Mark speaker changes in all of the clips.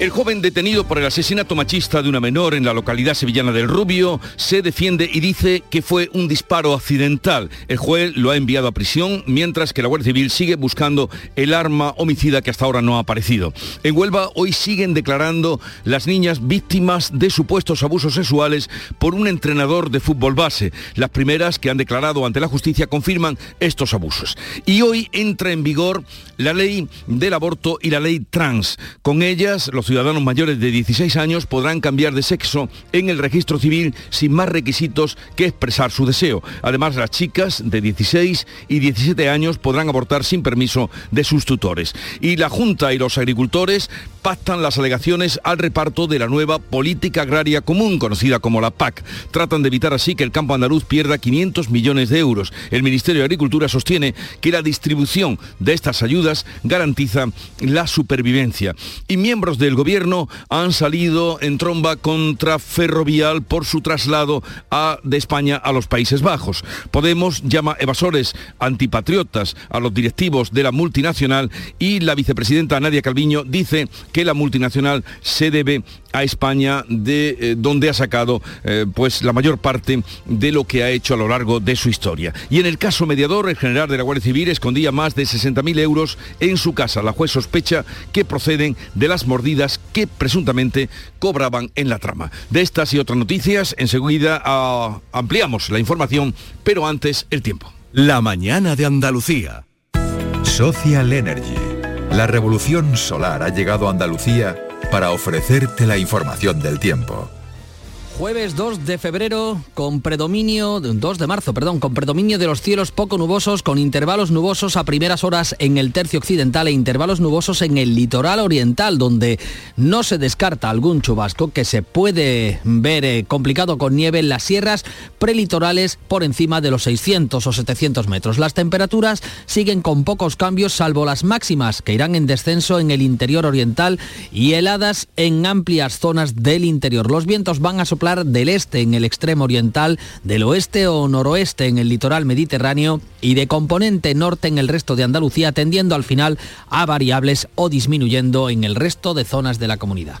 Speaker 1: El joven detenido por el asesinato machista de una menor en la localidad sevillana del Rubio se defiende y dice que fue un disparo accidental. El juez lo ha enviado a prisión mientras que la Guardia Civil sigue buscando el arma homicida que hasta ahora no ha aparecido. En Huelva hoy siguen declarando las niñas víctimas de supuestos abusos sexuales por un entrenador de fútbol base. Las primeras que han declarado ante la justicia confirman estos abusos. Y hoy entra en vigor la ley del aborto y la ley trans. Con ellas los ciudadanos mayores de 16 años podrán cambiar de sexo en el registro civil sin más requisitos que expresar su deseo. Además, las chicas de 16 y 17 años podrán abortar sin permiso de sus tutores. Y la Junta y los agricultores pactan las alegaciones al reparto de la nueva política agraria común, conocida como la PAC. Tratan de evitar así que el campo andaluz pierda 500 millones de euros. El Ministerio de Agricultura sostiene que la distribución de estas ayudas garantiza la supervivencia. Y miembros del gobierno han salido en tromba contra Ferrovial por su traslado de España a los Países Bajos. Podemos llama evasores antipatriotas a los directivos de la multinacional y la vicepresidenta Nadia Calviño dice que la multinacional se debe a España de eh, donde ha sacado eh, pues la mayor parte de lo que ha hecho a lo largo de su historia. Y en el caso mediador, el general de la Guardia Civil escondía más de 60.000 euros en su casa. La juez sospecha que proceden de las mordidas que presuntamente cobraban en la trama. De estas y otras noticias, enseguida ah, ampliamos la información, pero antes el tiempo.
Speaker 2: La mañana de Andalucía. Social Energy. La revolución solar ha llegado a Andalucía para ofrecerte la información del tiempo.
Speaker 3: Jueves 2 de febrero con predominio, 2 de marzo, perdón, con predominio de los cielos poco nubosos, con intervalos nubosos a primeras horas en el tercio occidental e intervalos nubosos en el litoral oriental, donde no se descarta algún chubasco que se puede ver eh, complicado con nieve en las sierras prelitorales por encima de los 600 o 700 metros. Las temperaturas siguen con pocos cambios, salvo las máximas, que irán en descenso en el interior oriental y heladas en amplias zonas del interior. Los vientos van a soplar del este en el extremo oriental, del oeste o noroeste en el litoral mediterráneo y de componente norte en el resto de Andalucía, tendiendo al final a variables o disminuyendo en el resto de zonas de la comunidad.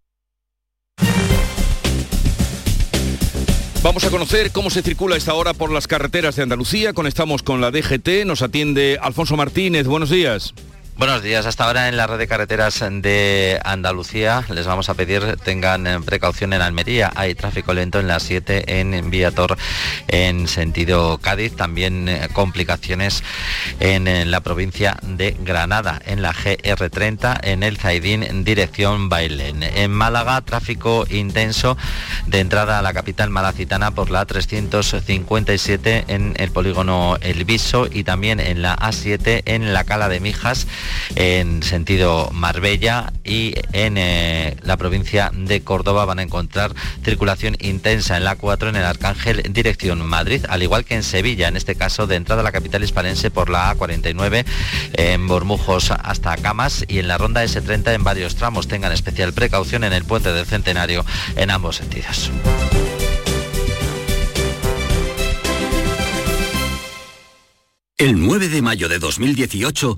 Speaker 1: Vamos a conocer cómo se circula esta hora por las carreteras de Andalucía. Conectamos con la DGT. Nos atiende Alfonso Martínez. Buenos días.
Speaker 4: Buenos días. Hasta ahora en la red de carreteras de Andalucía les vamos a pedir tengan eh, precaución en Almería. Hay tráfico lento en la 7 en Viator en sentido Cádiz. También eh, complicaciones en, la provincia de Granada, en la GR30, en el Zaidín dirección Bailén. En Málaga, tráfico intenso de entrada a la capital malacitana por la 357 en el polígono El Viso y también en la A7 en la Cala de Mijas en sentido Marbella y en eh, la provincia de Córdoba van a encontrar circulación intensa en la 4 en el Arcángel dirección Madrid, al igual que en Sevilla, en este caso de entrada a la capital hispalense por la A49 en Bormujos hasta Camas y en la ronda S30 en varios tramos. Tengan especial precaución en el puente del Centenario en ambos sentidos.
Speaker 5: El 9 de mayo de 2018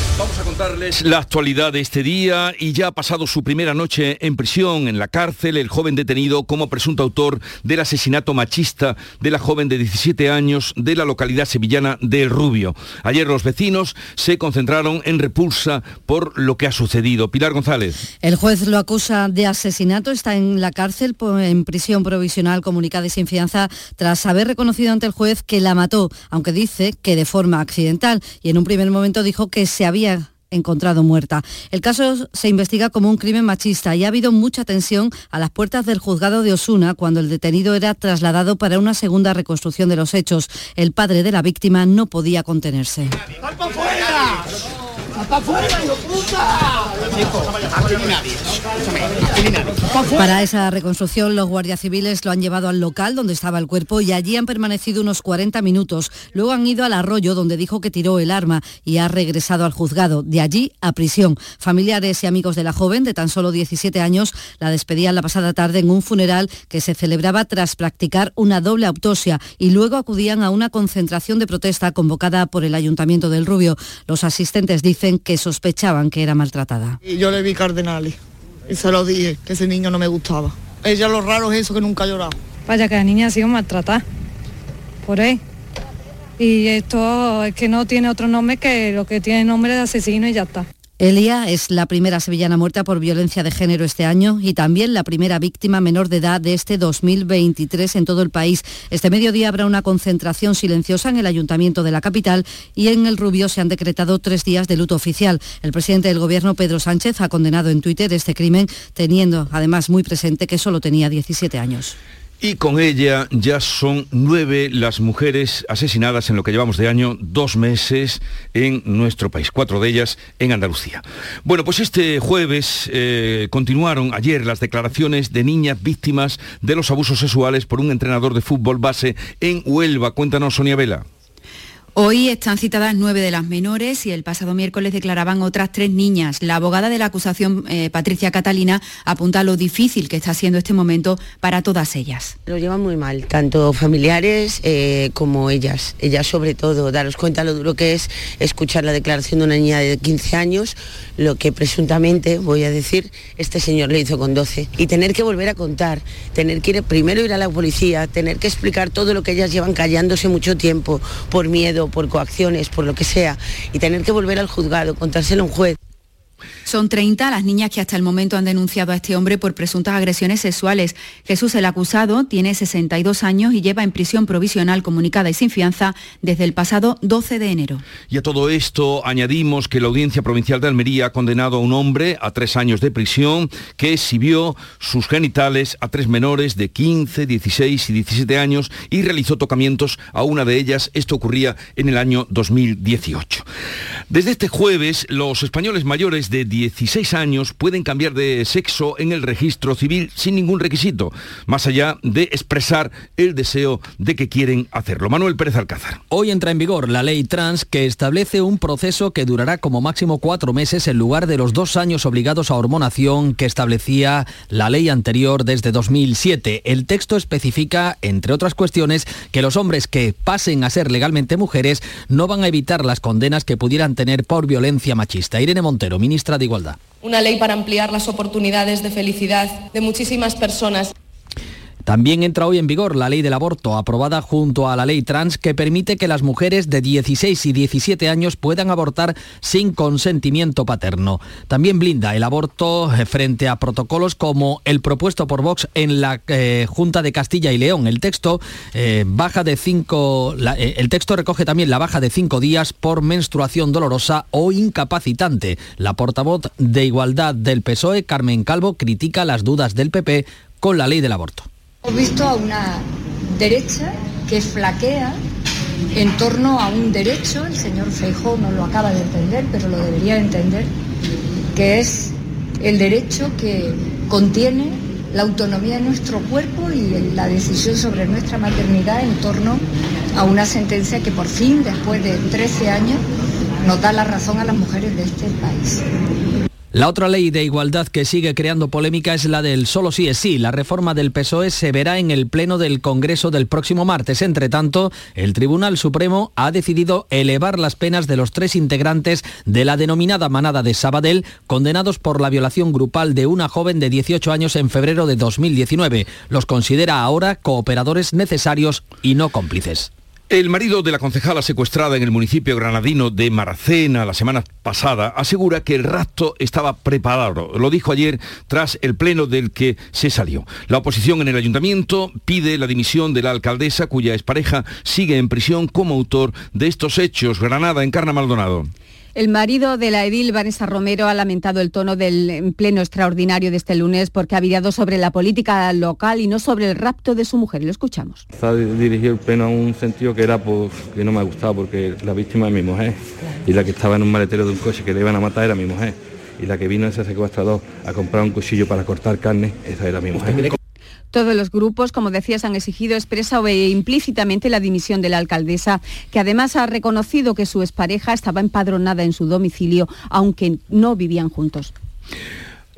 Speaker 1: Vamos a contarles la actualidad de este día y ya ha pasado su primera noche en prisión, en la cárcel, el joven detenido como presunto autor del asesinato machista de la joven de 17 años de la localidad sevillana de El Rubio. Ayer los vecinos se concentraron en repulsa por lo que ha sucedido. Pilar González.
Speaker 6: El juez lo acusa de asesinato, está en la cárcel en prisión provisional comunicada y sin fianza tras haber reconocido ante el juez que la mató, aunque dice que de forma accidental y en un primer momento dijo que se había encontrado muerta. El caso se investiga como un crimen machista y ha habido mucha tensión a las puertas del juzgado de Osuna cuando el detenido era trasladado para una segunda reconstrucción de los hechos. El padre de la víctima no podía contenerse. Para esa reconstrucción, los guardias civiles lo han llevado al local donde estaba el cuerpo y allí han permanecido unos 40 minutos. Luego han ido al arroyo donde dijo que tiró el arma y ha regresado al juzgado. De allí a prisión. Familiares y amigos de la joven, de tan solo 17 años, la despedían la pasada tarde en un funeral que se celebraba tras practicar una doble autopsia y luego acudían a una concentración de protesta convocada por el Ayuntamiento del Rubio. Los asistentes dicen que sospechaban que era maltratada.
Speaker 7: Y yo le vi cardenales y se lo dije, que ese niño no me gustaba. Ella lo raro es eso que nunca ha llorado.
Speaker 8: Vaya que la niña ha sido maltratada por él. Y esto es que no tiene otro nombre que lo que tiene nombre de asesino y ya está.
Speaker 6: Elia es la primera sevillana muerta por violencia de género este año y también la primera víctima menor de edad de este 2023 en todo el país. Este mediodía habrá una concentración silenciosa en el ayuntamiento de la capital y en el Rubio se han decretado tres días de luto oficial. El presidente del gobierno, Pedro Sánchez, ha condenado en Twitter este crimen, teniendo además muy presente que solo tenía 17 años
Speaker 1: y con ella ya son nueve las mujeres asesinadas en lo que llevamos de año, dos meses en nuestro país, cuatro de ellas en Andalucía. Bueno, pues este jueves eh, continuaron ayer las declaraciones de niñas víctimas de los abusos sexuales por un entrenador de fútbol base en Huelva. Cuéntanos, Sonia Vela.
Speaker 9: Hoy están citadas nueve de las menores y el pasado miércoles declaraban otras tres niñas. La abogada de la acusación, eh, Patricia Catalina, apunta lo difícil que está siendo este momento para todas ellas.
Speaker 10: Lo llevan muy mal, tanto familiares eh, como ellas. Ellas sobre todo, daros cuenta lo duro que es escuchar la declaración de una niña de 15 años, lo que presuntamente, voy a decir, este señor le hizo con 12. Y tener que volver a contar, tener que ir, primero ir a la policía, tener que explicar todo lo que ellas llevan callándose mucho tiempo por miedo por coacciones, por lo que sea, y tener que volver al juzgado, contárselo a un juez.
Speaker 9: Son 30 las niñas que hasta el momento han denunciado a este hombre por presuntas agresiones sexuales. Jesús, el acusado, tiene 62 años y lleva en prisión provisional comunicada y sin fianza desde el pasado 12 de enero.
Speaker 1: Y a todo esto añadimos que la Audiencia Provincial de Almería ha condenado a un hombre a tres años de prisión que exhibió sus genitales a tres menores de 15, 16 y 17 años y realizó tocamientos a una de ellas. Esto ocurría en el año 2018. Desde este jueves, los españoles mayores de 16 años pueden cambiar de sexo en el registro civil sin ningún requisito, más allá de expresar el deseo de que quieren hacerlo. Manuel Pérez Alcázar.
Speaker 3: Hoy entra en vigor la ley trans que establece un proceso que durará como máximo cuatro meses en lugar de los dos años obligados a hormonación que establecía la ley anterior desde 2007. El texto especifica, entre otras cuestiones, que los hombres que pasen a ser legalmente mujeres no van a evitar las condenas que pudieran tener por violencia machista. Irene Montero, ministra de
Speaker 11: Una ley para ampliar las oportunidades de felicidad de muchísimas personas.
Speaker 3: También entra hoy en vigor la ley del aborto, aprobada junto a la ley trans, que permite que las mujeres de 16 y 17 años puedan abortar sin consentimiento paterno. También blinda el aborto eh, frente a protocolos como el propuesto por Vox en la eh, Junta de Castilla y León. El texto eh, baja de cinco, el texto recoge también la baja de cinco días por menstruación dolorosa o incapacitante. La portavoz de Igualdad del PSOE, Carmen Calvo, critica las dudas del PP con la ley del aborto.
Speaker 12: Hemos visto a una derecha que flaquea en torno a un derecho, el señor Feijó no lo acaba de entender, pero lo debería entender, que es el derecho que contiene la autonomía de nuestro cuerpo y la decisión sobre nuestra maternidad en torno a una sentencia que por fin, después de 13 años, nos da la razón a las mujeres de este país.
Speaker 3: La otra ley de igualdad que sigue creando polémica es la del solo sí es sí. La reforma del PSOE se verá en el Pleno del Congreso del próximo martes. Entre tanto, el Tribunal Supremo ha decidido elevar las penas de los tres integrantes de la denominada manada de Sabadell, condenados por la violación grupal de una joven de 18 años en febrero de 2019. Los considera ahora cooperadores necesarios y no cómplices.
Speaker 1: El marido de la concejala secuestrada en el municipio granadino de Maracena la semana pasada asegura que el rapto estaba preparado. Lo dijo ayer tras el pleno del que se salió. La oposición en el ayuntamiento pide la dimisión de la alcaldesa cuya expareja sigue en prisión como autor de estos hechos. Granada encarna Maldonado.
Speaker 13: El marido de la edil, Vanessa Romero, ha lamentado el tono del pleno extraordinario de este lunes porque ha virado sobre la política local y no sobre el rapto de su mujer. Lo escuchamos.
Speaker 14: ha dirigido el pleno a un sentido que era pues, que no me ha gustado porque la víctima es mi mujer y la que estaba en un maletero de un coche que le iban a matar era mi mujer y la que vino ese secuestrador a comprar un cuchillo para cortar carne, esa era mi mujer.
Speaker 13: Todos los grupos, como decías, han exigido expresa o implícitamente la dimisión de la alcaldesa, que además ha reconocido que su expareja estaba empadronada en su domicilio, aunque no vivían juntos.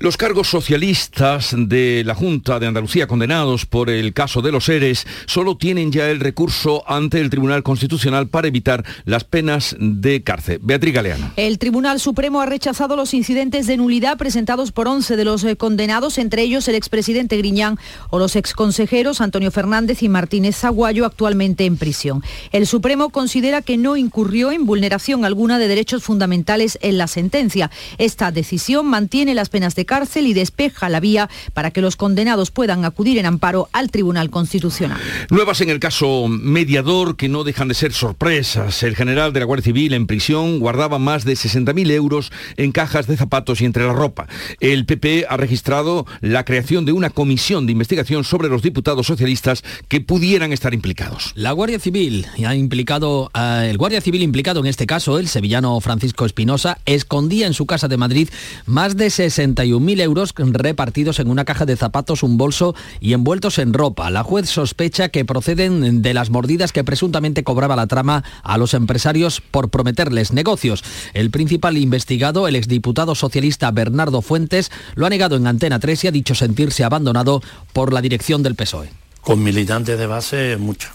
Speaker 1: Los cargos socialistas de la Junta de Andalucía condenados por el caso de los ERES solo tienen ya el recurso ante el Tribunal Constitucional para evitar las penas de cárcel. Beatriz Galeano.
Speaker 15: El Tribunal Supremo ha rechazado los incidentes de nulidad presentados por 11 de los eh, condenados, entre ellos el expresidente Griñán o los exconsejeros Antonio Fernández y Martínez Zaguayo, actualmente en prisión. El Supremo considera que no incurrió en vulneración alguna de derechos fundamentales en la sentencia. Esta decisión mantiene las penas de cárcel y despeja la vía para que los condenados puedan acudir en amparo al Tribunal Constitucional.
Speaker 1: Nuevas en el caso mediador que no dejan de ser sorpresas. El general de la Guardia Civil en prisión guardaba más de 60.000 euros en cajas de zapatos y entre la ropa. El PP ha registrado la creación de una comisión de investigación sobre los diputados socialistas que pudieran estar implicados.
Speaker 3: La Guardia Civil ha implicado, uh, el Guardia Civil implicado en este caso, el sevillano Francisco Espinosa, escondía en su casa de Madrid más de 61 mil euros repartidos en una caja de zapatos, un bolso y envueltos en ropa. La juez sospecha que proceden de las mordidas que presuntamente cobraba la trama a los empresarios por prometerles negocios. El principal investigado, el exdiputado socialista Bernardo Fuentes, lo ha negado en Antena 3 y ha dicho sentirse abandonado por la dirección del PSOE
Speaker 16: con militantes de base mucho,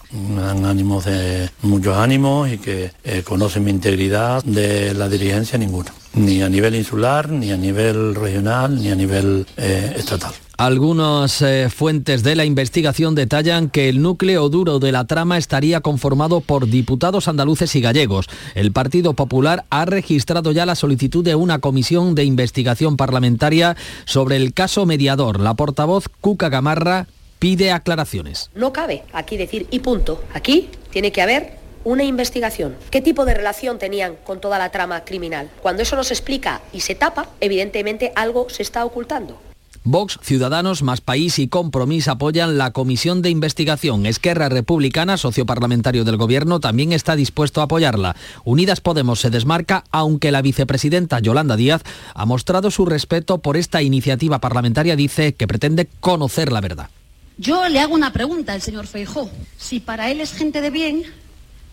Speaker 16: ánimos de muchos ánimos y que eh, conocen mi integridad de la dirigencia ninguno, ni a nivel insular, ni a nivel regional, ni a nivel eh, estatal.
Speaker 3: Algunas eh, fuentes de la investigación detallan que el núcleo duro de la trama estaría conformado por diputados andaluces y gallegos. El Partido Popular ha registrado ya la solicitud de una comisión de investigación parlamentaria sobre el caso mediador. La portavoz Cuca Gamarra pide aclaraciones.
Speaker 17: No cabe aquí decir y punto. Aquí tiene que haber una investigación. ¿Qué tipo de relación tenían con toda la trama criminal? Cuando eso no se explica y se tapa, evidentemente algo se está ocultando.
Speaker 3: Vox, Ciudadanos, Más País y Compromís apoyan la comisión de investigación. Esquerra Republicana, socio parlamentario del Gobierno, también está dispuesto a apoyarla. Unidas Podemos se desmarca, aunque la vicepresidenta Yolanda Díaz ha mostrado su respeto por esta iniciativa parlamentaria, dice que pretende conocer la verdad.
Speaker 7: Yo le hago una pregunta al señor Feijó. Si para él es gente de bien,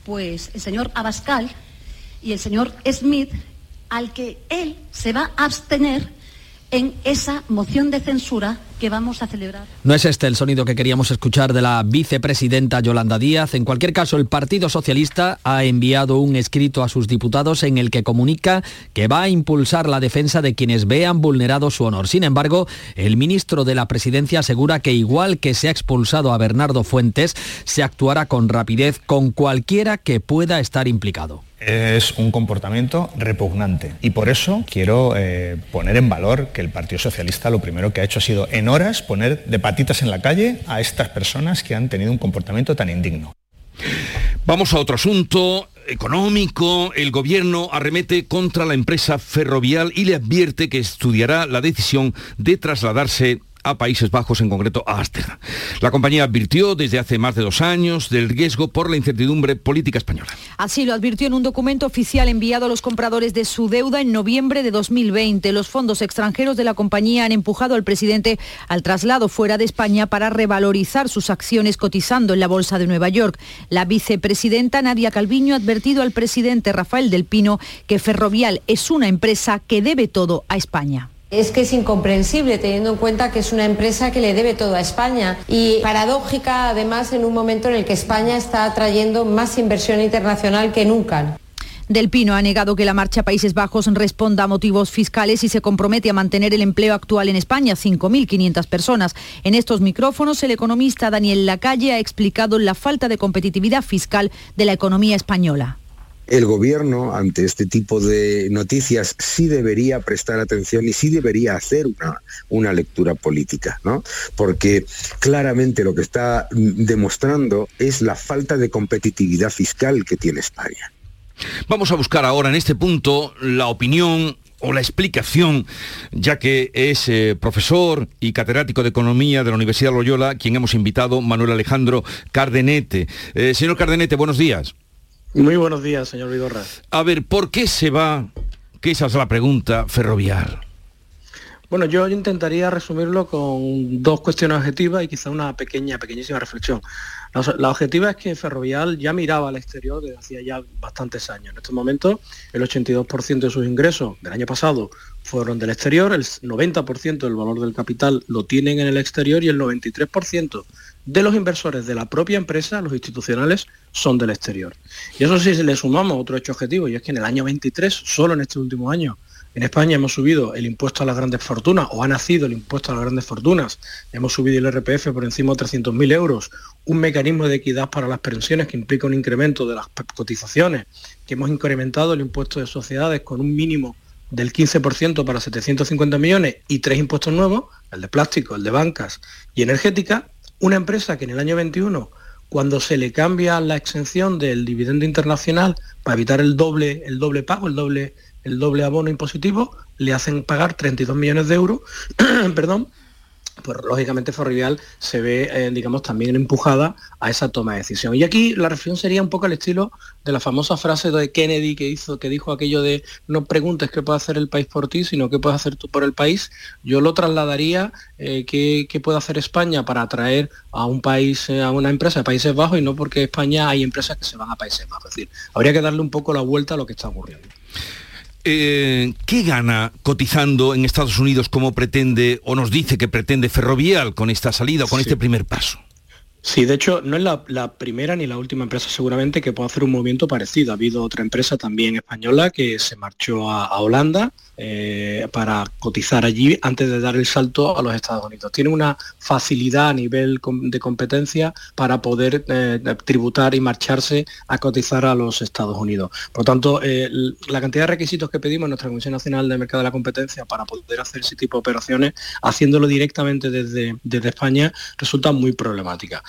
Speaker 7: pues el señor Abascal y el señor Smith, al que él se va a abstener en esa moción de censura que vamos a celebrar.
Speaker 3: No es este el sonido que queríamos escuchar de la vicepresidenta Yolanda Díaz. En cualquier caso, el Partido Socialista ha enviado un escrito a sus diputados en el que comunica que va a impulsar la defensa de quienes vean vulnerado su honor. Sin embargo, el ministro de la Presidencia asegura que igual que se ha expulsado a Bernardo Fuentes, se actuará con rapidez con cualquiera que pueda estar implicado
Speaker 18: es un comportamiento repugnante y por eso quiero eh, poner en valor que el Partido Socialista lo primero que ha hecho ha sido en horas poner de patitas en la calle a estas personas que han tenido un comportamiento tan indigno.
Speaker 1: Vamos a otro asunto económico. El gobierno arremete contra la empresa ferrovial y le advierte que estudiará la decisión de trasladarse a Países Bajos, en concreto a Ámsterdam. La compañía advirtió desde hace más de dos años del riesgo por la incertidumbre política española.
Speaker 15: Así lo advirtió en un documento oficial enviado a los compradores de su deuda en noviembre de 2020. Los fondos extranjeros de la compañía han empujado al presidente al traslado fuera de España para revalorizar sus acciones cotizando en la Bolsa de Nueva York. La vicepresidenta Nadia Calviño ha advertido al presidente Rafael del Pino que Ferrovial es una empresa que debe todo a España.
Speaker 19: Es que es incomprensible teniendo en cuenta que es una empresa que le debe todo a España y paradójica además en un momento en el que España está atrayendo más inversión internacional que nunca.
Speaker 15: Del Pino ha negado que la marcha a Países Bajos responda a motivos fiscales y se compromete a mantener el empleo actual en España, 5.500 personas. En estos micrófonos, el economista Daniel Lacalle ha explicado la falta de competitividad fiscal de la economía española.
Speaker 20: El gobierno, ante este tipo de noticias, sí debería prestar atención y sí debería hacer una, una lectura política, ¿no? Porque claramente lo que está demostrando es la falta de competitividad fiscal que tiene España.
Speaker 1: Vamos a buscar ahora en este punto la opinión o la explicación, ya que es eh, profesor y catedrático de Economía de la Universidad Loyola, quien hemos invitado, Manuel Alejandro Cardenete. Eh, señor Cardenete, buenos días.
Speaker 21: Muy buenos días, señor Vigorra.
Speaker 1: A ver, ¿por qué se va, que esa es la pregunta, ferrovial?
Speaker 21: Bueno, yo intentaría resumirlo con dos cuestiones objetivas y quizá una pequeña, pequeñísima reflexión. La, objetiva es que Ferrovial ya miraba al exterior desde hacía ya bastantes años. En estos momentos, el 82% de sus ingresos del año pasado fueron del exterior, el 90% del valor del capital lo tienen en el exterior y el 93% de los inversores de la propia empresa, los institucionales, son del exterior. Y eso sí, si le sumamos otro hecho objetivo, y es que en el año 23, solo en este último año, en España hemos subido el impuesto a las grandes fortunas, o ha nacido el impuesto a las grandes fortunas, hemos subido el RPF por encima de 300.000 euros, un mecanismo de equidad para las pensiones que implica un incremento de las cotizaciones, que hemos incrementado el impuesto de sociedades con un mínimo del 15% para 750 millones y tres impuestos nuevos, el de plástico, el de bancas y energética, una empresa que en el año 21 cuando se le cambia la exención del dividendo internacional para evitar el doble, el doble pago, el doble el doble abono impositivo, le hacen pagar 32 millones de euros, perdón, pues lógicamente Ferrovial se ve, eh, digamos, también empujada a esa toma de decisión. Y aquí la reflexión sería un poco al estilo de la famosa frase de Kennedy que hizo, que dijo aquello de no preguntes qué puede hacer el país por ti, sino qué puedes hacer tú por el país. Yo lo trasladaría eh, qué, puede hacer España para atraer a un país, eh, a una empresa de Países Bajos y no porque España hay empresas que se van a Países Bajos. Es decir, habría que darle un poco la vuelta a lo que está ocurriendo.
Speaker 1: Eh, ¿qué gana cotizando en Estados Unidos como pretende o nos dice que pretende Ferrovial con esta salida o con este primer paso?
Speaker 21: Sí, de hecho, no es la, primera ni la última empresa seguramente que pueda hacer un movimiento parecido. Ha habido otra empresa también española que se marchó a Holanda eh, para cotizar allí antes de dar el salto a los Estados Unidos. Tiene una facilidad a nivel de competencia para poder eh, tributar y marcharse a cotizar a los Estados Unidos. Por tanto, eh, la cantidad de requisitos que pedimos en nuestra Comisión Nacional de Mercado de la Competencia para poder hacer ese tipo de operaciones, haciéndolo directamente desde, desde España, resulta muy problemática.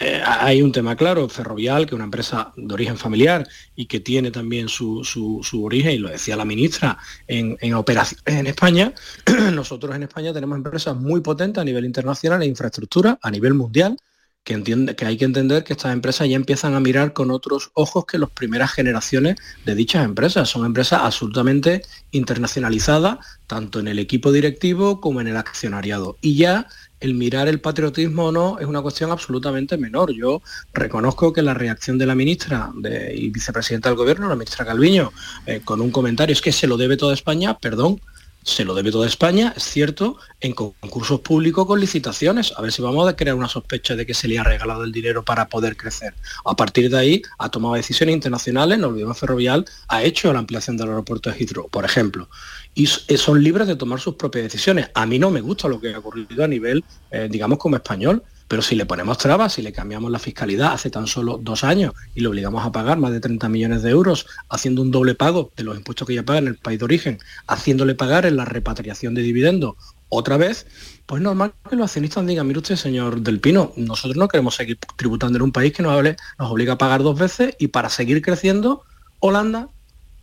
Speaker 21: Hay un tema claro, Ferrovial, que es una empresa de origen familiar y que tiene también su, origen, y lo decía la ministra, en, en operaciones en España. Nosotros en España tenemos empresas muy potentes a nivel internacional e infraestructura, a nivel mundial, que, entiende, que hay que entender que estas empresas ya empiezan a mirar con otros ojos que las primeras generaciones de dichas empresas. Son empresas absolutamente internacionalizadas, tanto en el equipo directivo como en el accionariado. Y ya el mirar el patriotismo o no es una cuestión absolutamente menor. Yo reconozco que la reacción de la ministra y vicepresidenta del gobierno, la ministra Calviño, eh, con un comentario es que se lo debe toda España, perdón, se lo debe toda España, es cierto, en concursos públicos con licitaciones. A ver si vamos a crear una sospecha de que se le ha regalado el dinero para poder crecer. A partir de ahí ha tomado decisiones internacionales, no olvidemos Ferrovial, ha hecho la ampliación del aeropuerto de Heathrow, por ejemplo. Y son libres de tomar sus propias decisiones. A mí no me gusta lo que ha ocurrido a nivel, eh, digamos, como español, pero si le ponemos trabas, si le cambiamos la fiscalidad hace tan solo dos años y le obligamos a pagar más de 30 millones de euros, haciendo un doble pago de los impuestos que ya paga en el país de origen, haciéndole pagar en la repatriación de dividendos otra vez, pues normal que los accionistas digan, mire usted, señor Del Pino, nosotros no queremos seguir tributando en un país que nos, nos obliga a pagar dos veces y para seguir creciendo, Holanda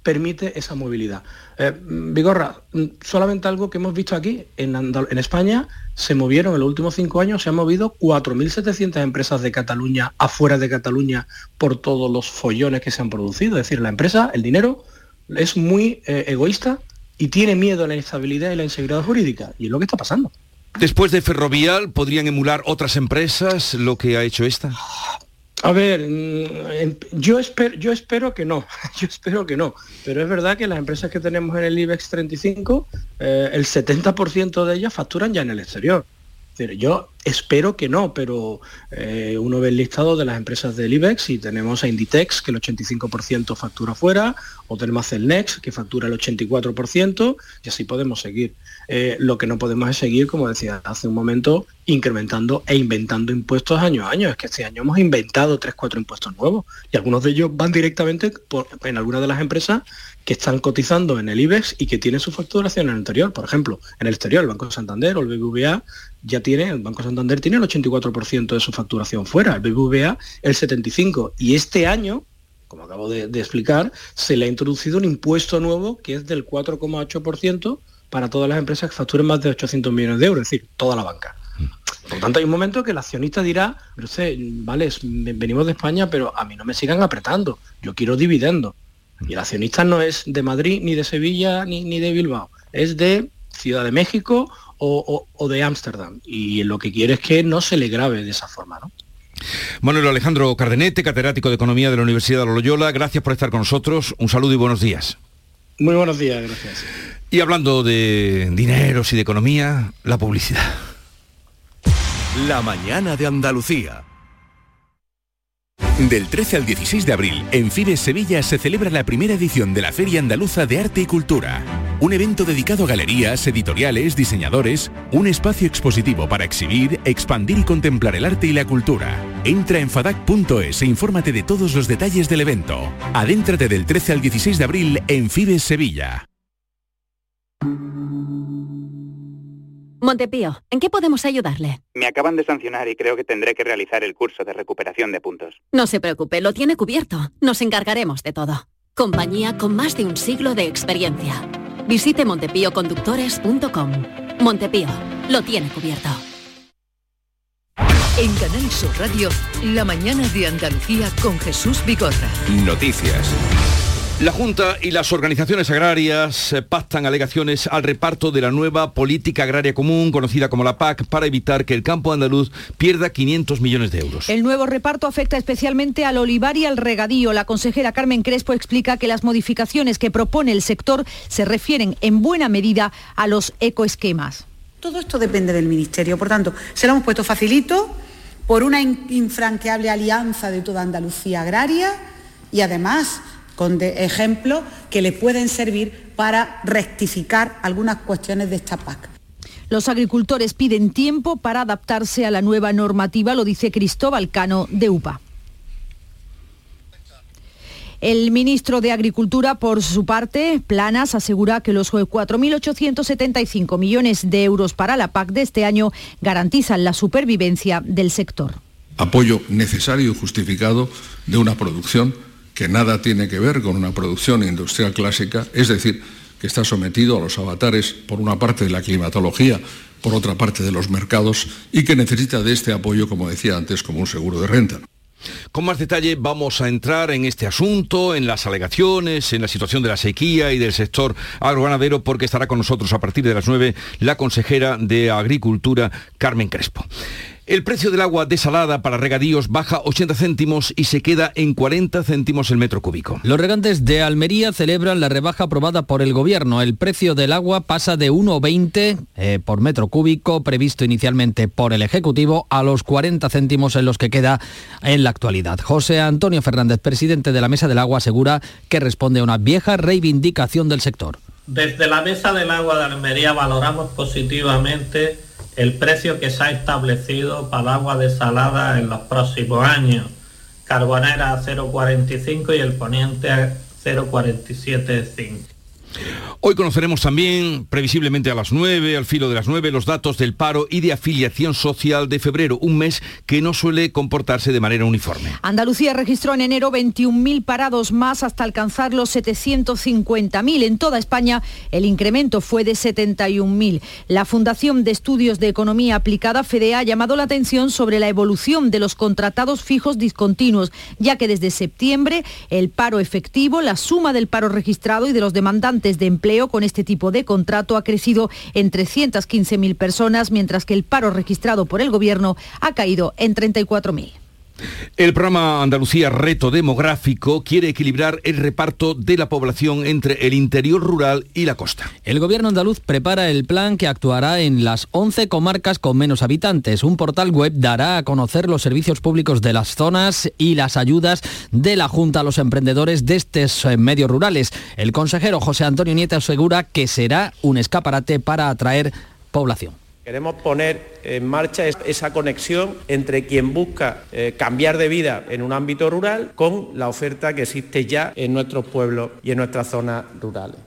Speaker 21: permite esa movilidad. Eh, Vigorra, solamente algo que hemos visto aquí, en, en España se movieron en los últimos cinco años, se han movido 4.700 empresas de Cataluña afuera de Cataluña por todos los follones que se han producido. Es decir, la empresa, el dinero, es muy eh, egoísta y tiene miedo a la inestabilidad y la inseguridad jurídica. Y es lo que está pasando.
Speaker 1: Después de Ferrovial, ¿podrían emular otras empresas lo que ha hecho esta?
Speaker 21: A ver, mm, yo espero, yo espero que no, yo espero que no, pero es verdad que las empresas que tenemos en el IBEX 35, eh, el 70% de ellas facturan ya en el exterior. Yo espero que no, pero eh, uno ve el listado de las empresas del IBEX y tenemos a Inditex, que el 85% factura fuera, o tenemos a Celnex, que factura el 84%, y así podemos seguir. Eh, lo que no podemos es seguir, como decía hace un momento, incrementando e inventando impuestos año a año. Es que este año hemos inventado 3, 4 impuestos nuevos y algunos de ellos van directamente en algunas de las empresas que están cotizando en el IBEX y que tienen su facturación en el exterior. Por ejemplo, en el exterior, el Banco Santander o el BBVA ya tiene, el Banco Santander tiene el 84% de su facturación fuera, el BBVA el 75%. Y este año, como acabo de, explicar, se le ha introducido un impuesto nuevo que es del 4,8% para todas las empresas que facturen más de 800 millones de euros, es decir, toda la banca. Por lo tanto, hay un momento que el accionista dirá, pero usted, vale, venimos de España, pero a mí no me sigan apretando, yo quiero dividendo. Y el accionista no es de Madrid, ni de Sevilla, ni, ni de Bilbao, es de Ciudad de México o, de Ámsterdam. Y lo que quiere es que no se le grave de esa forma, ¿no?
Speaker 1: Manuel Alejandro Cardenete, catedrático de Economía de la Universidad de Loyola, gracias por estar con nosotros. Un saludo y buenos días.
Speaker 21: Muy buenos días, gracias.
Speaker 1: Y hablando de dineros y de economía, la publicidad.
Speaker 22: La mañana de Andalucía. Del 13 al 16 de abril, en Fines Sevilla se celebra la primera edición de la Feria Andaluza de Arte y Cultura. Un evento dedicado a galerías, editoriales, diseñadores, un espacio expositivo para exhibir, expandir y contemplar el arte y la cultura. Entra en fadac.es e infórmate de todos los detalles del evento. Adéntrate del 13 al 16 de abril en Fibes Sevilla.
Speaker 23: Montepío, ¿en qué podemos ayudarle?
Speaker 24: Me acaban de sancionar y creo que tendré que realizar el curso de recuperación de puntos.
Speaker 23: No se preocupe, lo tiene cubierto. Nos encargaremos de todo. Compañía con más de un siglo de experiencia. Visite montepíoconductores.com. Montepío, lo tiene cubierto.
Speaker 25: En Canal Sur Radio, la mañana de Andalucía con Jesús Bigorra.
Speaker 22: Noticias.
Speaker 1: La Junta y las organizaciones agrarias eh, pactan alegaciones al reparto de la nueva política agraria común, conocida como la PAC, para evitar que el campo andaluz pierda 500 millones de euros.
Speaker 15: El nuevo reparto afecta especialmente al olivar y al regadío. La consejera Carmen Crespo explica que las modificaciones que propone el sector se refieren en buena medida a los ecoesquemas.
Speaker 26: Todo esto depende del Ministerio, por tanto, se lo hemos puesto facilito por una infranqueable alianza de toda Andalucía agraria y además con ejemplos que le pueden servir para rectificar algunas cuestiones de esta PAC.
Speaker 15: Los agricultores piden tiempo para adaptarse a la nueva normativa, lo dice Cristóbal Cano de UPA. El ministro de Agricultura, por su parte, Planas, asegura que los 4.875 millones de euros para la PAC de este año garantizan la supervivencia del sector.
Speaker 27: Apoyo necesario y justificado de una producción que nada tiene que ver con una producción industrial clásica, es decir, que está sometido a los avatares, por una parte, de la climatología, por otra parte, de los mercados, y que necesita de este apoyo, como decía antes, como un seguro de renta.
Speaker 1: Con más detalle vamos a entrar en este asunto, en las alegaciones, en la situación de la sequía y del sector agroganadero, porque estará con nosotros a partir de las 9 la consejera de Agricultura, Carmen Crespo. El precio del agua desalada para regadíos baja 80 céntimos y se queda en 40 céntimos el metro cúbico.
Speaker 3: Los regantes de Almería celebran la rebaja aprobada por el gobierno. El precio del agua pasa de 1,20 eh, por metro cúbico, previsto inicialmente por el Ejecutivo, a los 40 céntimos en los que queda en la actualidad. José Antonio Fernández, presidente de la Mesa del Agua, asegura que responde a una vieja reivindicación del sector.
Speaker 28: Desde la Mesa del Agua de Almería valoramos positivamente el precio que se ha establecido para el agua desalada en los próximos años. Carbonera a 0,45 y el poniente a 0,47,5.
Speaker 1: Hoy conoceremos también, previsiblemente a las 9, al filo de las 9, los datos del paro y de afiliación social de febrero, un mes que no suele comportarse de manera uniforme.
Speaker 15: Andalucía registró en enero 21.000 parados más hasta alcanzar los 750.000. En toda España el incremento fue de 71.000. La Fundación de Estudios de Economía Aplicada, FEDEA, ha llamado la atención sobre la evolución de los contratados fijos discontinuos, ya que desde septiembre el paro efectivo, la suma del paro registrado y de los demandantes de empleo con este tipo de contrato ha crecido en 315.000 personas, mientras que el paro registrado por el Gobierno ha caído en 34.000.
Speaker 1: El programa Andalucía Reto Demográfico quiere equilibrar el reparto de la población entre el interior rural y la costa.
Speaker 3: El gobierno andaluz prepara el plan que actuará en las 11 comarcas con menos habitantes. Un portal web dará a conocer los servicios públicos de las zonas y las ayudas de la Junta a los emprendedores de estos eh, medios rurales. El consejero José Antonio Nieta asegura que será un escaparate para atraer población.
Speaker 29: Queremos poner en marcha esa conexión entre quien busca eh, cambiar de vida en un ámbito rural con la oferta que existe ya en nuestros pueblos y en nuestras zonas rurales.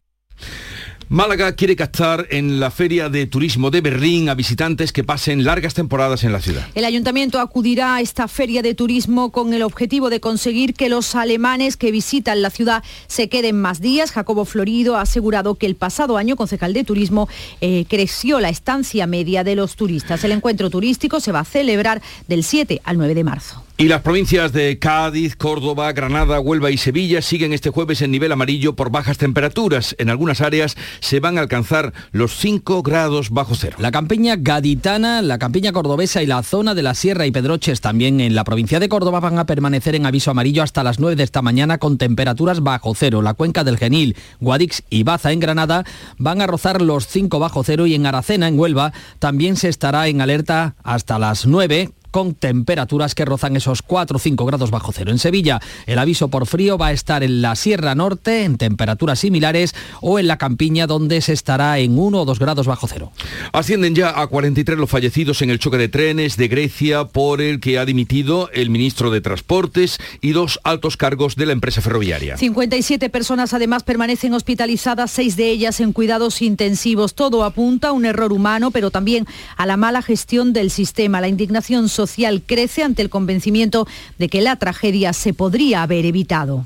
Speaker 1: Málaga quiere captar en la Feria de Turismo de Berlín a visitantes que pasen largas temporadas en la ciudad.
Speaker 15: El ayuntamiento acudirá a esta feria de turismo con el objetivo de conseguir que los alemanes que visitan la ciudad se queden más días. Jacobo Florido ha asegurado que el pasado año, concejal de turismo, eh, creció la estancia media de los turistas. El encuentro turístico se va a celebrar del 7 al 9 de marzo.
Speaker 1: Y las provincias de Cádiz, Córdoba, Granada, Huelva y Sevilla siguen este jueves en nivel amarillo por bajas temperaturas. En algunas áreas se van a alcanzar los 5 grados bajo cero.
Speaker 3: La campiña gaditana, la campiña cordobesa y la zona de la Sierra y Pedroches también en la provincia de Córdoba van a permanecer en aviso amarillo hasta las 9 de esta mañana con temperaturas bajo cero. La cuenca del Genil, Guadix y Baza en Granada van a rozar los 5 bajo cero y en Aracena, en Huelva, también se estará en alerta hasta las 9 con temperaturas que rozan esos 4 o 5 grados bajo cero. En Sevilla, el aviso por frío va a estar en la Sierra Norte en temperaturas similares o en la Campiña donde se estará en 1 o 2 grados bajo cero.
Speaker 1: Ascienden ya a 43 los fallecidos en el choque de trenes de Grecia por el que ha dimitido el ministro de Transportes y dos altos cargos de la empresa ferroviaria.
Speaker 15: 57 personas además permanecen hospitalizadas, seis de ellas en cuidados intensivos. Todo apunta a un error humano, pero también a la mala gestión del sistema. La indignación social crece ante el convencimiento de que la tragedia se podría haber evitado.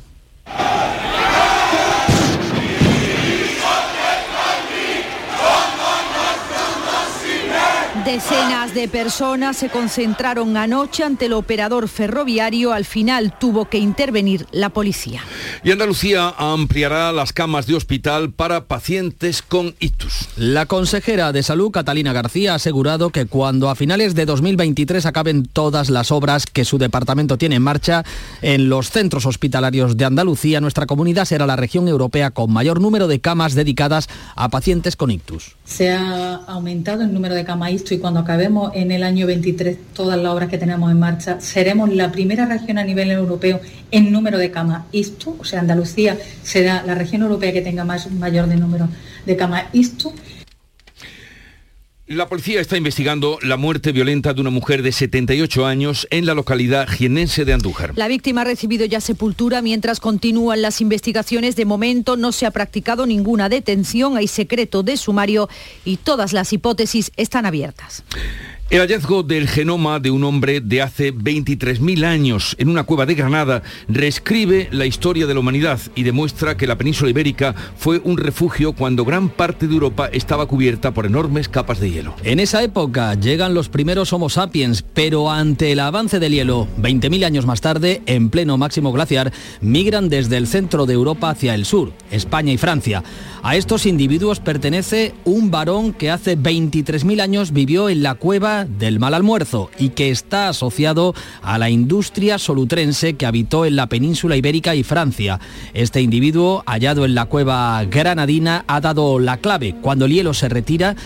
Speaker 15: Decenas de personas se concentraron anoche ante el operador ferroviario. Al final tuvo que intervenir la policía.
Speaker 1: Y Andalucía ampliará las camas de hospital para pacientes con ictus.
Speaker 3: La consejera de Salud, Catalina García, ha asegurado que cuando a finales de 2023 acaben todas las obras que su departamento tiene en marcha en los centros hospitalarios de Andalucía, nuestra comunidad será la región europea con mayor número de camas dedicadas a pacientes con ictus.
Speaker 30: Se ha aumentado el número de camas ictus cuando acabemos en el año 23 todas las obras que tenemos en marcha, seremos la primera región a nivel europeo en número de camas. ISTU, o sea, Andalucía será la región europea que tenga más mayor de número de camas. ISTU
Speaker 1: la policía está investigando la muerte violenta de una mujer de 78 años en la localidad jienense de Andújar.
Speaker 15: La víctima ha recibido ya sepultura mientras continúan las investigaciones. De momento no se ha practicado ninguna detención, hay secreto de sumario y todas las hipótesis están abiertas.
Speaker 1: El hallazgo del genoma de un hombre de hace 23.000 años en una cueva de Granada reescribe la historia de la humanidad y demuestra que la península ibérica fue un refugio cuando gran parte de Europa estaba cubierta por enormes capas de hielo.
Speaker 3: En esa época llegan los primeros Homo sapiens, pero ante el avance del hielo, 20.000 años más tarde, en pleno máximo glaciar, migran desde el centro de Europa hacia el sur, España y Francia. A estos individuos pertenece un varón que hace 23.000 años vivió en la cueva del mal almuerzo y que está asociado a la industria solutrense que habitó en la península ibérica y Francia. Este individuo, hallado en la cueva granadina, ha dado la clave. Cuando el hielo se retira,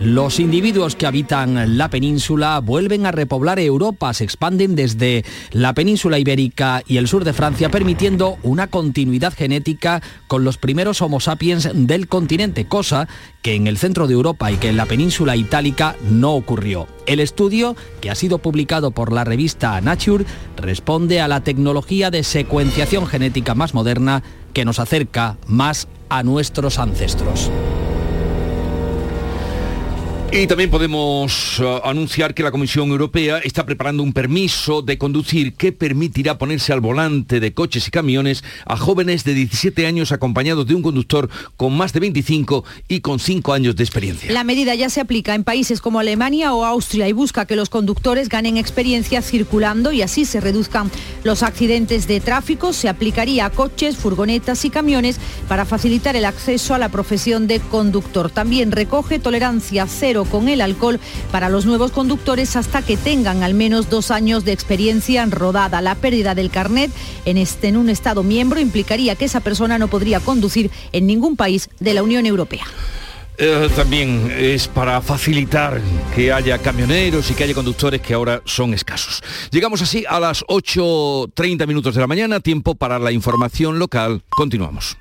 Speaker 3: los individuos que habitan la península vuelven a repoblar Europa, se expanden desde la península ibérica y el sur de Francia, permitiendo una continuidad genética con los primeros Homo sapiens del continente, cosa que en el centro de Europa y que en la península itálica no ocurrió. El estudio, que ha sido publicado por la revista Nature, responde a la tecnología de secuenciación genética más moderna que nos acerca más a nuestros ancestros.
Speaker 1: Y también podemos uh, anunciar que la Comisión Europea está preparando un permiso de conducir que permitirá ponerse al volante de coches y camiones a jóvenes de 17 años acompañados de un conductor con más de 25 y con 5 años de experiencia.
Speaker 15: La medida ya se aplica en países como Alemania o Austria y busca que los conductores ganen experiencia circulando y así se reduzcan los accidentes de tráfico. Se aplicaría a coches, furgonetas y camiones para facilitar el acceso a la profesión de conductor. También recoge tolerancia cero con el alcohol para los nuevos conductores hasta que tengan al menos dos años de experiencia rodada. La pérdida del carnet en, este, en un Estado miembro implicaría que esa persona no podría conducir en ningún país de la Unión Europea.
Speaker 1: Eh, también es para facilitar que haya camioneros y que haya conductores que ahora son escasos. Llegamos así a las 8.30 minutos de la mañana, tiempo para la información local. Continuamos.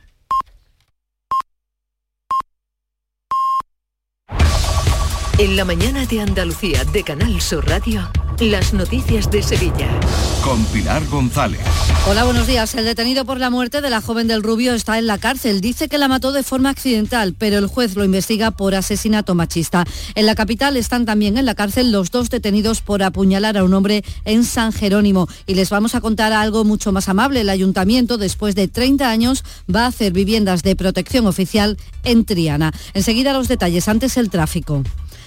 Speaker 25: En la mañana de Andalucía de Canal Sur Radio, las noticias de Sevilla.
Speaker 31: Con Pilar González.
Speaker 6: Hola, buenos días. El detenido por la muerte de la joven del Rubio está en la cárcel. Dice que la mató de forma accidental, pero el juez lo investiga por asesinato machista. En la capital están también en la cárcel los dos detenidos por apuñalar a un hombre en San Jerónimo. Y les vamos a contar algo mucho más amable. El ayuntamiento, después de 30 años, va a hacer viviendas de protección oficial en Triana. Enseguida los detalles. Antes el tráfico.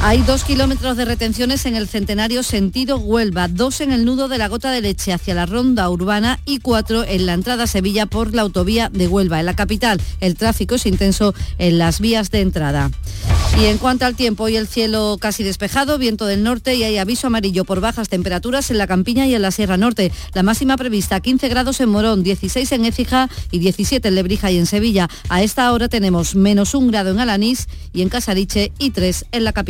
Speaker 6: Hay dos kilómetros de retenciones en el centenario sentido Huelva, dos en el nudo de la gota de leche hacia la ronda urbana y cuatro en la entrada a Sevilla por la autovía de Huelva. En la capital el tráfico es intenso en las vías de entrada. Y en cuanto al tiempo, hoy el cielo casi despejado, viento del norte y hay aviso amarillo por bajas temperaturas en la Campiña y en la Sierra Norte. La máxima prevista 15 grados en Morón, 16 en Écija y 17 en Lebrija y en Sevilla. A esta hora tenemos menos un grado en Alanís y en Casariche y 3 en la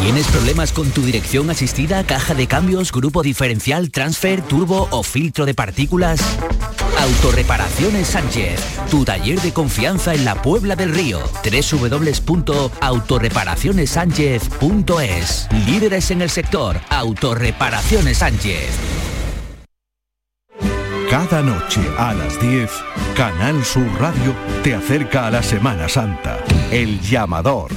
Speaker 32: ¿Tienes problemas con tu dirección asistida, caja de cambios, grupo diferencial, transfer, turbo o filtro de partículas? Autorreparaciones Sánchez, tu taller de confianza en la Puebla del Río. www.autorreparacionessánchez.es. Líderes en el sector, Autorreparaciones Sánchez.
Speaker 31: Cada noche a las 10, Canal Sur Radio te acerca a la Semana Santa. El llamador.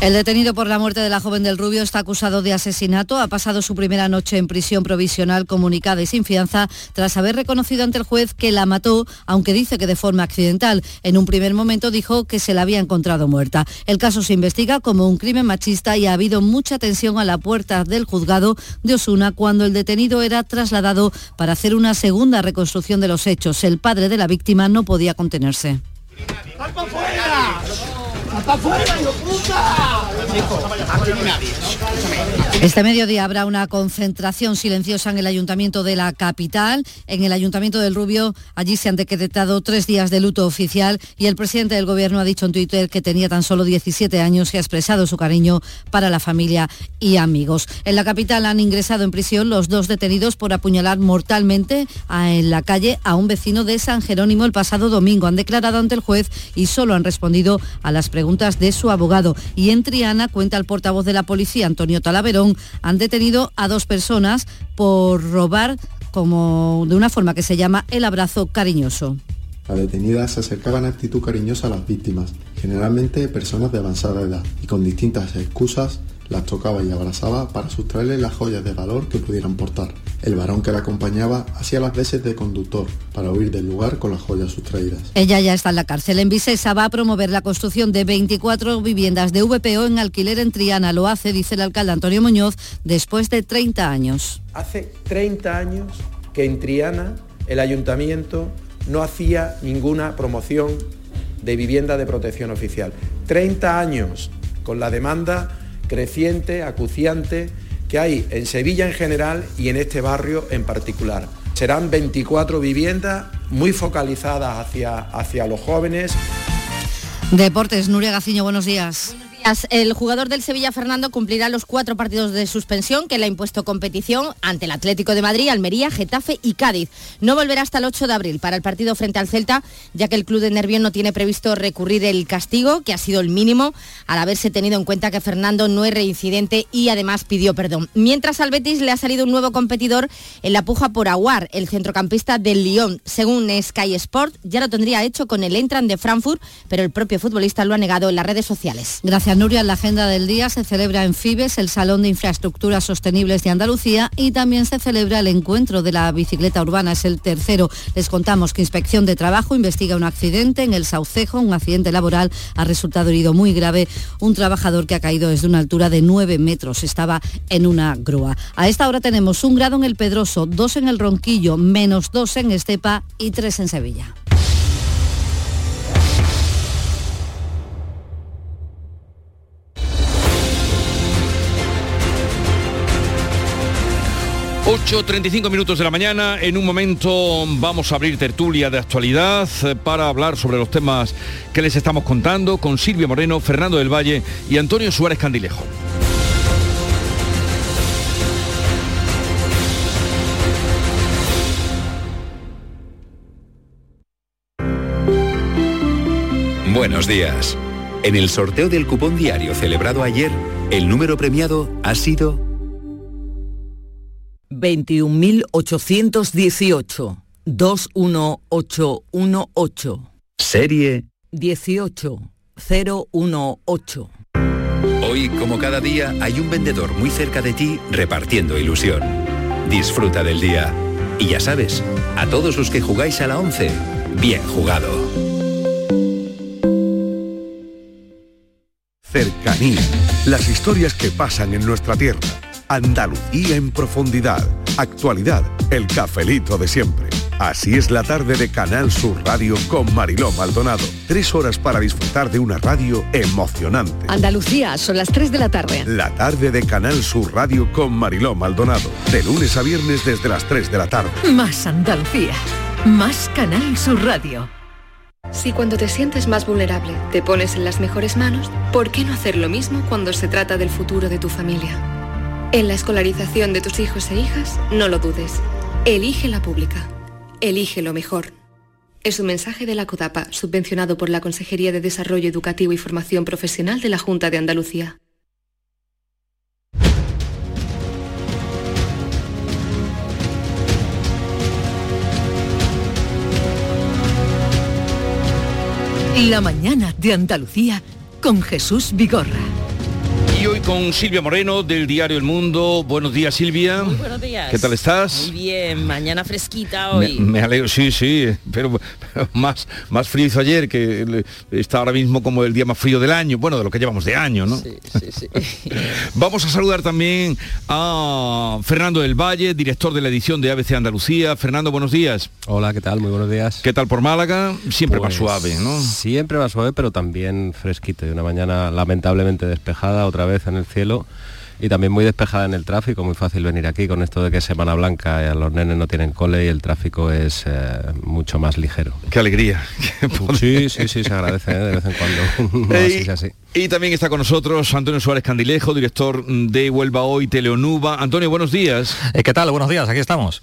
Speaker 6: El detenido por la muerte de la joven del Rubio está acusado de asesinato. Ha pasado su primera noche en prisión provisional comunicada y sin fianza tras haber reconocido ante el juez que la mató, aunque dice que de forma accidental. En un primer momento dijo que se la había encontrado muerta. El caso se investiga como un crimen machista y ha habido mucha tensión a la puerta del juzgado de Osuna cuando el detenido era trasladado para hacer una segunda reconstrucción de los hechos. El padre de la víctima no podía contenerse. Este mediodía habrá una concentración silenciosa en el ayuntamiento de la capital. En el ayuntamiento del Rubio, allí se han decretado tres días de luto oficial y el presidente del gobierno ha dicho en Twitter que tenía tan solo 17 años y ha expresado su cariño para la familia y amigos. En la capital han ingresado en prisión los dos detenidos por apuñalar mortalmente en la calle a un vecino de San Jerónimo el pasado domingo. Han declarado ante el juez y solo han respondido a las preguntas de su abogado. Y en Triana, cuenta el portavoz de la policía, Antonio Talaverón, han detenido a dos personas por robar como de una forma que se llama el abrazo cariñoso.
Speaker 33: Las detenidas se acercaban a actitud cariñosa a las víctimas, generalmente personas de avanzada edad, y con distintas excusas las tocaba y abrazaba para sustraerle las joyas de valor que pudieran portar. El varón que la acompañaba hacía las veces de conductor para huir del lugar con las joyas sustraídas.
Speaker 6: Ella ya está en la cárcel. En Visesa va a promover la construcción de 24 viviendas de VPO en alquiler en Triana. Lo hace, dice el alcalde Antonio Muñoz, después de 30 años.
Speaker 29: Hace 30 años que en Triana el ayuntamiento no hacía ninguna promoción de vivienda de protección oficial. 30 años con la demanda creciente, acuciante, que hay en Sevilla en general y en este barrio en particular. Serán 24 viviendas muy focalizadas hacia, hacia los jóvenes.
Speaker 6: Deportes, Nuria Gaciño, buenos días.
Speaker 34: El jugador del Sevilla, Fernando, cumplirá los cuatro partidos de suspensión que le ha impuesto competición ante el Atlético de Madrid, Almería, Getafe y Cádiz. No volverá hasta el 8 de abril para el partido frente al Celta, ya que el club de Nervión no tiene previsto recurrir el castigo, que ha sido el mínimo, al haberse tenido en cuenta que Fernando no es reincidente y además pidió perdón. Mientras al Betis le ha salido un nuevo competidor en la puja por Aguar, el centrocampista del Lyon. Según Sky Sport, ya lo tendría hecho con el Entran de Frankfurt, pero el propio futbolista lo ha negado en las redes sociales.
Speaker 6: Gracias. Nuria. En la agenda del día se celebra en Fibes el Salón de Infraestructuras Sostenibles de Andalucía y también se celebra el encuentro de la bicicleta urbana. Es el tercero. Les contamos que Inspección de Trabajo investiga un accidente en el Saucejo, un accidente laboral. Ha resultado herido muy grave un trabajador que ha caído desde una altura de 9 metros. Estaba en una grúa. A esta hora tenemos un grado en el Pedroso, dos en el Ronquillo, menos dos en Estepa y tres en Sevilla.
Speaker 1: 8.35 minutos de la mañana. En un momento vamos a abrir tertulia de actualidad eh, para hablar sobre los temas que les estamos contando con Silvia Moreno, Fernando del Valle y Antonio Suárez Candilejo.
Speaker 35: Buenos días. En el sorteo del cupón diario celebrado ayer, el número premiado ha sido
Speaker 36: 21.818. 21818.
Speaker 35: Serie
Speaker 36: 18018.
Speaker 35: Hoy, como cada día, hay un vendedor muy cerca de ti repartiendo ilusión. Disfruta del día. Y ya sabes, a todos los que jugáis a la 11, bien jugado.
Speaker 31: Cercanía. Las historias que pasan en nuestra tierra. Andalucía en profundidad. Actualidad. El cafelito de siempre. Así es la tarde de Canal Sur Radio con Mariló Maldonado. Tres horas para disfrutar de una radio emocionante.
Speaker 25: Andalucía, son las 3 de la tarde.
Speaker 31: La tarde de Canal Sur Radio con Mariló Maldonado. De lunes a viernes desde las 3 de la tarde.
Speaker 25: Más Andalucía. Más Canal Sur Radio.
Speaker 37: Si cuando te sientes más vulnerable te pones en las mejores manos, ¿por qué no hacer lo mismo cuando se trata del futuro de tu familia? En la escolarización de tus hijos e hijas, no lo dudes. Elige la pública. Elige lo mejor. Es un mensaje de la CODAPA, subvencionado por la Consejería de Desarrollo Educativo y Formación Profesional de la Junta de Andalucía.
Speaker 25: La mañana de Andalucía con Jesús Vigorra.
Speaker 1: Y hoy con Silvia Moreno del diario El Mundo. Buenos días, Silvia.
Speaker 38: Muy buenos días.
Speaker 1: ¿Qué tal estás?
Speaker 38: Muy bien, mañana fresquita
Speaker 1: Me,
Speaker 38: hoy.
Speaker 1: me alegro, sí, sí, pero, pero más, más frío hizo ayer, que está ahora mismo como el día más frío del año, bueno, de lo que llevamos de año, ¿no? Vamos a saludar también a Fernando del Valle, director de la edición de ABC Andalucía. Fernando, buenos días.
Speaker 39: Hola, ¿qué tal? Muy buenos días.
Speaker 1: ¿Qué tal por Málaga? Siempre más
Speaker 39: Pues,
Speaker 1: suave, ¿no?
Speaker 39: Siempre más suave, pero también fresquito. Y una mañana lamentablemente despejada otra vez en el cielo. Y también muy despejada en el tráfico, muy fácil venir aquí con esto de que es Semana Blanca, y los nenes no tienen cole y el tráfico es eh, mucho más ligero.
Speaker 1: Qué alegría.
Speaker 39: Sí, sí, sí, se agradece ¿eh? de vez en cuando. No, así
Speaker 1: Ey,
Speaker 39: sea así.
Speaker 1: Y también está con nosotros Antonio Suárez Candilejo, director de Huelva Hoy, Teleonuba. Antonio, buenos días.
Speaker 40: Eh, ¿Qué tal? Buenos días, aquí estamos.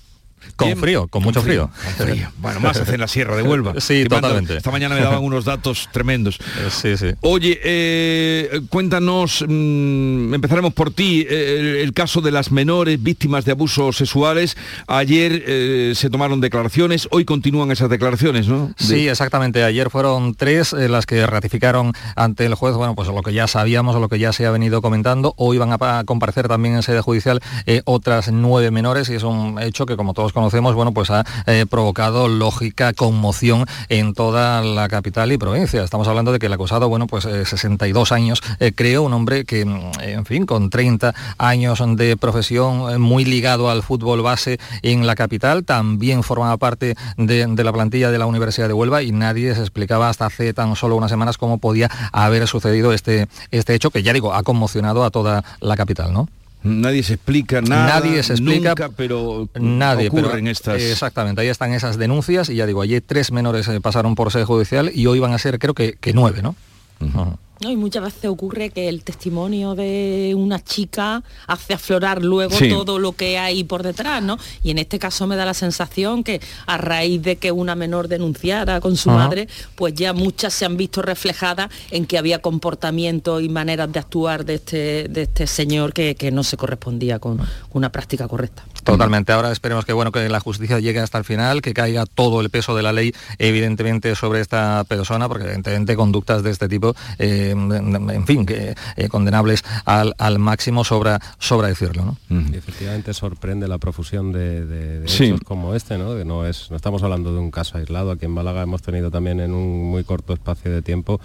Speaker 40: Con
Speaker 1: Bien.
Speaker 40: frío, con mucho frío.
Speaker 1: con frío. Bueno, más hace en la Sierra de Huelva.
Speaker 40: Sí, totalmente.
Speaker 1: Esta mañana me daban unos datos tremendos.
Speaker 40: Sí, sí.
Speaker 1: Oye, eh, cuéntanos, mm, empezaremos por ti, eh, el, el caso de las menores víctimas de abusos sexuales. Ayer eh, se tomaron declaraciones, hoy continúan esas declaraciones, ¿no? De-
Speaker 40: Sí, exactamente. Ayer fueron tres eh, las que ratificaron ante el juez, bueno, pues lo que ya sabíamos, lo que ya se ha venido comentando. Hoy van a, pa- comparecer también en sede judicial eh, otras nueve menores y es un hecho que, como todos conocemos, bueno, pues ha eh, provocado lógica conmoción en toda la capital y provincia. Estamos hablando de que el acusado, bueno, pues eh, 62 años, eh, creo, un hombre que, mm, en fin, con 30 años de profesión, eh, muy ligado al fútbol base en la capital, también formaba parte de, de la plantilla de la Universidad de Huelva y nadie se explicaba hasta hace tan solo unas semanas cómo podía haber sucedido este, este hecho que ya digo, ha conmocionado a toda la capital, ¿no?
Speaker 1: Nadie se explica nada.
Speaker 40: Nadie se explica,
Speaker 1: nunca, pero
Speaker 40: Nadie, pero
Speaker 1: ocurren estas.
Speaker 40: exactamente, ahí están esas denuncias y ya digo, ayer tres menores eh, pasaron por sede judicial y hoy van a ser creo que, que nueve, ¿no?
Speaker 38: ¿No? Y muchas veces ocurre que el testimonio de una chica hace aflorar luego
Speaker 40: Sí.
Speaker 38: todo lo que hay por detrás, ¿no? Y en este caso me da la sensación que a raíz de que una menor denunciara con su madre, pues ya muchas se han visto reflejadas en que había comportamientos y maneras de actuar de este, de este señor que, que no se correspondía con una práctica correcta.
Speaker 40: Totalmente. Ahora esperemos que bueno que la justicia llegue hasta el final, que caiga todo el peso de la ley, evidentemente, sobre esta persona, porque evidentemente conductas de este tipo, eh, en fin, que eh, condenables al, al, máximo sobra, sobra decirlo. ¿no?
Speaker 39: Y efectivamente sorprende la profusión de, de, de sí. hechos como este, ¿no? Que no es, no estamos hablando de un caso aislado. Aquí en Málaga hemos tenido también en un muy corto espacio de tiempo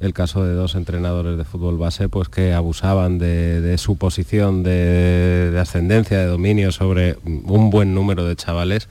Speaker 39: el caso de dos entrenadores de fútbol base pues que abusaban de, su posición de, de, ascendencia, de dominio sobre un buen número de chavales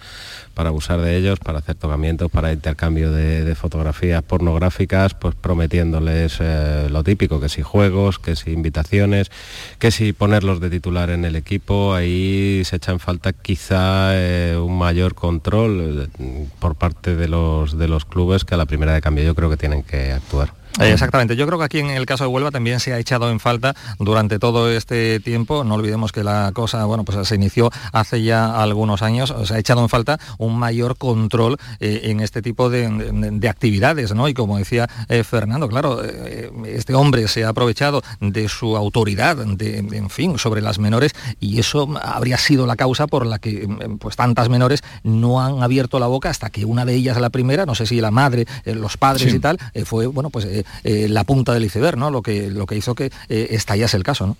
Speaker 39: para abusar de ellos, para hacer tocamientos, para intercambio de, fotografías pornográficas, pues prometiéndoles eh, lo típico, que si juegos, que si invitaciones, que si ponerlos de titular en el equipo, ahí se echa en falta quizá eh, un mayor control eh, por parte de los clubes que a la primera de cambio yo creo que tienen que actuar.
Speaker 40: Exactamente. Yo creo que aquí en el caso de Huelva también se ha echado en falta durante todo este tiempo. No olvidemos que la cosa, bueno, pues se inició hace ya algunos años. Se ha echado en falta un mayor control eh, en este tipo de, de, de, actividades, ¿no? Y como decía eh, Fernando, claro, eh, este hombre se ha aprovechado de su autoridad, de, en fin, sobre las menores y eso habría sido la causa por la que pues tantas menores no han abierto la boca hasta que una de ellas, la primera, no sé si la madre, los padres sí. y tal, fue, bueno, pues eh, la punta del iceberg, ¿no? Lo que, lo que hizo que eh, estallase el caso, ¿no?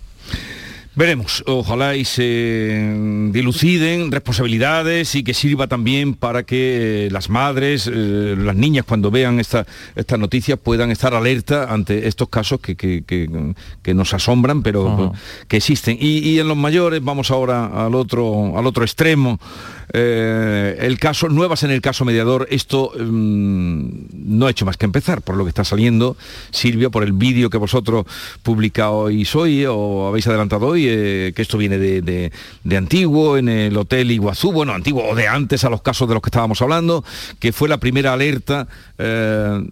Speaker 1: Veremos, ojalá y se diluciden responsabilidades y que sirva también para que las madres, eh, las niñas cuando vean estas esta noticias puedan estar alerta ante estos casos que, que, que, que nos asombran, pero uh -huh. que existen. Y, y, en los mayores, vamos ahora al otro, al otro extremo, eh, el caso, nuevas en el caso mediador, esto mmm, no ha hecho más que empezar, por lo que está saliendo, Silvia, por el vídeo que vosotros publicáis hoy o habéis adelantado hoy, eh, que esto viene de, de, antiguo, en el Hotel Iguazú, bueno, antiguo o de antes a los casos de los que estábamos hablando, que fue la primera alerta eh,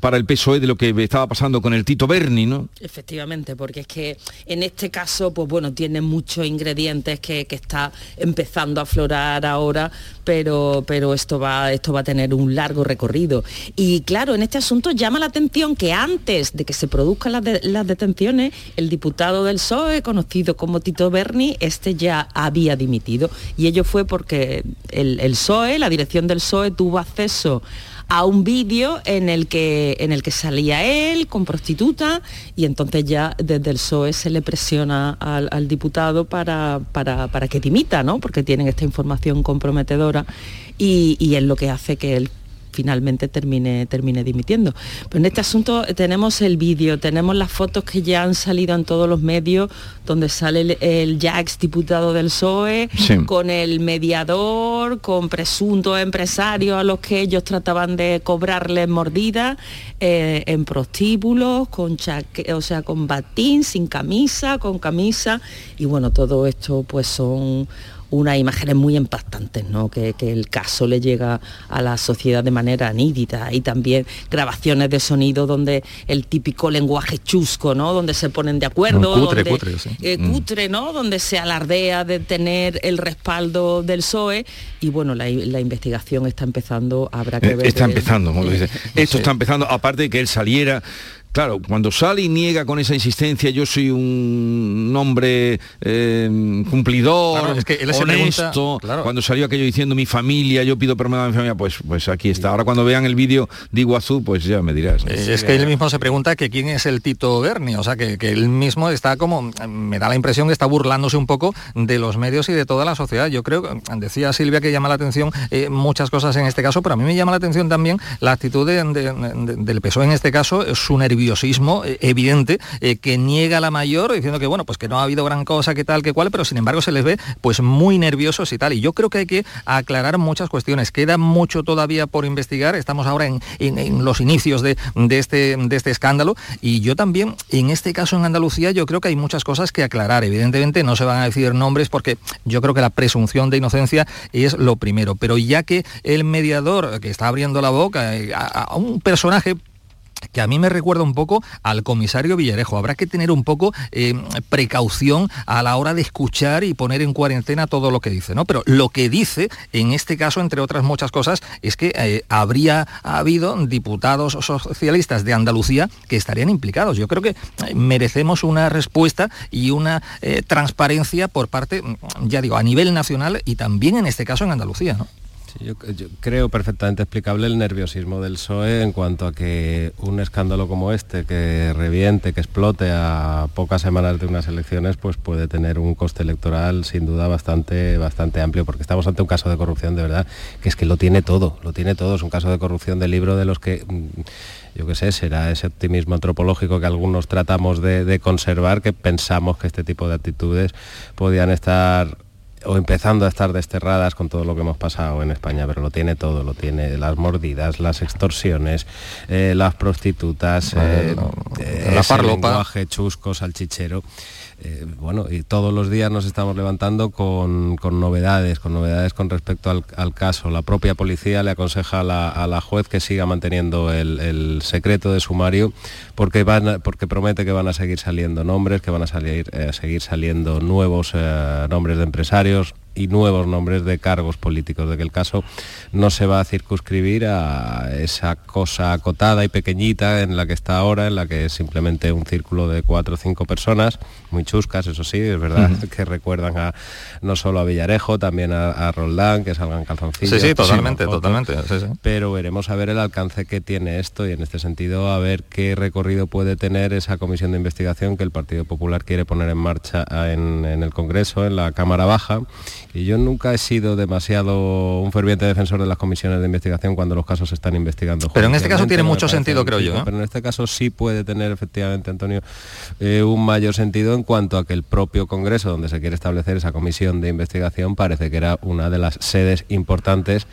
Speaker 1: para el PSOE de lo que estaba pasando con el Tito Berni, ¿no?
Speaker 38: Efectivamente, porque es que en este caso, pues bueno, tiene muchos ingredientes que, que está empezando a aflorar ahora, pero, pero esto, va, esto va a tener un largo recorrido. Y claro, en este asunto llama la atención que antes de que se produzcan las, las detenciones, el diputado del PSOE, conocido como Tito Berni, este ya había dimitido. Y ello fue porque el, el PSOE, la dirección del PSOE, tuvo acceso a un vídeo en el que en el que salía él con prostituta y entonces ya desde el PSOE se le presiona al, diputado para, para, para, que dimita, ¿no? Porque tienen esta información comprometedora y, y es lo que hace que él finalmente termine, termine dimitiendo. Pero en este asunto tenemos el vídeo, tenemos las fotos que ya han salido en todos los medios, donde sale el, el ya ex diputado del PSOE, sí. con el mediador, con presuntos empresarios a los que ellos trataban de cobrarles mordidas, eh, en prostíbulos, con chaque, o sea, con batín, sin camisa, con camisa, y bueno, todo esto pues son unas imágenes muy impactantes, ¿no? Que, que, el caso le llega a la sociedad de manera nítida y también grabaciones de sonido donde el típico lenguaje chusco, ¿no? Donde se ponen de acuerdo,
Speaker 40: no, cutre,
Speaker 38: donde,
Speaker 40: cutre, sí.
Speaker 38: eh, cutre, ¿no? Donde se alardea de tener el respaldo del PSOE y bueno, la, la investigación está empezando, habrá que ver.
Speaker 1: Está empezando, como lo dice. Esto está empezando, aparte de que él saliera Claro, cuando sale y niega con esa insistencia, yo soy un hombre eh, cumplidor, claro, es que él honesto. Pregunta, claro. Cuando salió aquello diciendo mi familia, yo pido permiso a mi familia, pues, pues aquí está. Ahora cuando vean el vídeo de Iguazú, pues ya me dirás.
Speaker 40: Es, es que él mismo se pregunta que quién es el Tito Berni, o sea, que, que, él mismo está como, me da la impresión que está burlándose un poco de los medios y de toda la sociedad. Yo creo, decía Silvia que llama la atención eh, muchas cosas en este caso, pero a mí me llama la atención también la actitud de, de, de, del PSOE en este caso, su nervioso eh, evidente eh, que niega la mayor diciendo que bueno pues que no ha habido gran cosa que tal que cual pero sin embargo se les ve pues muy nerviosos y tal. Y yo creo que hay que aclarar muchas cuestiones. Queda mucho todavía por investigar. Estamos ahora en, en, los inicios de, de, este de este escándalo. Y yo también en este caso en Andalucía yo creo que hay muchas cosas que aclarar. Evidentemente no se van a decir nombres porque yo creo que la presunción de inocencia es lo primero. Pero ya que el mediador que está abriendo la boca eh, a un personaje que a mí me recuerda un poco al comisario Villarejo. Habrá que tener un poco eh, precaución a la hora de escuchar y poner en cuarentena todo lo que dice, ¿no? Pero lo que dice, en este caso, entre otras muchas cosas, es que eh, habría habido diputados socialistas de Andalucía que estarían implicados. Yo creo que eh, merecemos una respuesta y una transparencia por parte, ya digo, a nivel nacional y también en este caso en Andalucía, ¿no?
Speaker 39: Yo, creo perfectamente explicable el nerviosismo del PSOE en cuanto a que un escándalo como este, que reviente, que explote a pocas semanas de unas elecciones, pues puede tener un coste electoral sin duda bastante, bastante amplio, porque estamos ante un caso de corrupción de verdad, que es que lo tiene todo, lo tiene todo, es un caso de corrupción de libro de los que mm, yo qué sé, será ese optimismo antropológico que algunos tratamos de, conservar, que pensamos que este tipo de actitudes podían estar o empezando a estar desterradas con todo lo que hemos pasado en España, pero lo tiene todo, lo tiene las mordidas, las extorsiones, eh, las prostitutas, eh,
Speaker 40: la ese
Speaker 39: lenguaje chusco, salchichero. Eh, bueno, y todos los días nos estamos levantando con, novedades, con novedades con respecto al, caso. La propia policía le aconseja a la, juez que siga manteniendo el, secreto de sumario porque, van, porque promete que van a seguir saliendo nombres, que van a salir, eh, seguir saliendo nuevos eh, nombres de empresarios, Adiós y nuevos nombres de cargos políticos, de que el caso no se va a circunscribir a esa cosa acotada y pequeñita en la que está ahora, en la que es simplemente un círculo de cuatro o cinco personas, muy chuscas, eso sí, es verdad, que recuerdan a no solo a Villarejo, también a, Roldán, que salgan calzoncillos.
Speaker 40: Sí, sí, totalmente, totalmente.
Speaker 39: Pero veremos a ver el alcance que tiene esto y en este sentido a ver qué recorrido puede tener esa comisión de investigación que el Partido Popular quiere poner en marcha en, en el Congreso, en la Cámara Baja y yo nunca he sido demasiado un ferviente defensor de las comisiones de investigación cuando los casos se están investigando.
Speaker 40: Pero en este caso tiene mucho sentido, creo yo.
Speaker 39: Pero en este caso sí puede tener efectivamente, Antonio, eh, un mayor sentido en cuanto a que el propio Congreso, donde se quiere establecer esa comisión de investigación, parece que era una de las sedes importantes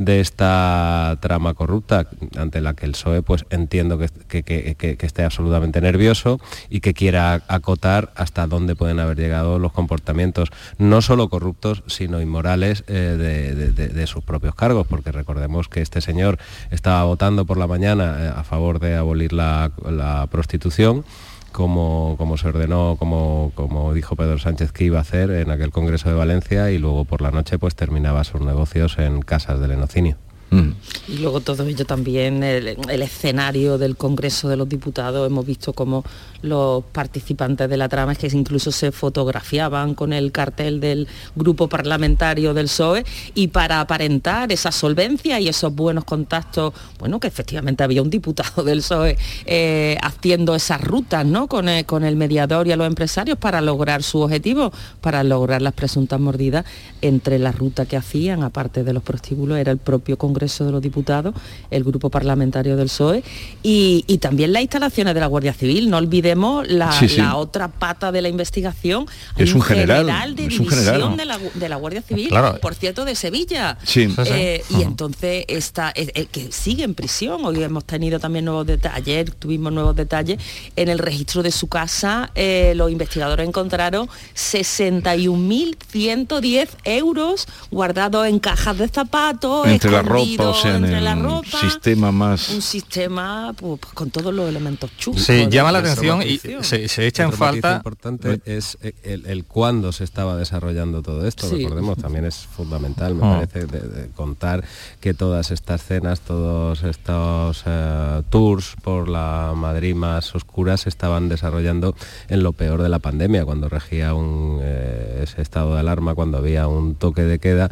Speaker 39: de esta trama corrupta, ante la que el PSOE pues entiendo que, esté absolutamente nervioso y que quiera acotar hasta dónde pueden haber llegado los comportamientos, no solo corruptos, sino inmorales eh, de, sus propios cargos, porque recordemos que este señor estaba votando por la mañana eh, a favor de abolir la prostitución como, como se ordenó, como, como dijo Pedro Sánchez que iba a hacer en aquel Congreso de Valencia y luego por la noche pues terminaba sus negocios en casas del enocinio.
Speaker 38: Y luego todo ello también, el, escenario del Congreso de los Diputados, hemos visto como los participantes de la trama es que incluso se fotografiaban con el cartel del grupo parlamentario del PSOE y para aparentar esa solvencia y esos buenos contactos, bueno, que efectivamente había un diputado del PSOE eh, haciendo esas rutas ¿no? con, el, con el mediador y a los empresarios para lograr su objetivo, para lograr las presuntas mordidas entre la ruta que hacían, aparte de los prostíbulos, era el propio Congreso de los Diputados, el grupo parlamentario del PSOE, y, también las instalaciones de la Guardia Civil. No olvidemos la, otra pata de la investigación.
Speaker 1: es un general,
Speaker 38: de
Speaker 1: es un general.
Speaker 38: De, la, Guardia Civil, por cierto, de Sevilla.
Speaker 1: Eh,
Speaker 38: y entonces está, que sigue en prisión. Hoy hemos tenido también nuevos detalles, ayer tuvimos nuevos detalles. En el registro de su casa, eh, los investigadores encontraron 61.100 euros guardados en cajas de zapatos,
Speaker 1: entre la ropa o sea, en el sistema más...
Speaker 38: Un sistema pues, con todos los elementos chuscos.
Speaker 40: Se llama la atención y se, echa en falta...
Speaker 39: importante es el, cuándo se estaba desarrollando todo esto, recordemos, también es fundamental, me ah. parece, de, contar que todas estas cenas, todos estos eh, tours por la Madrid más oscura se estaban desarrollando en lo peor de la pandemia, cuando regía un, eh, ese estado de alarma, cuando había un toque de queda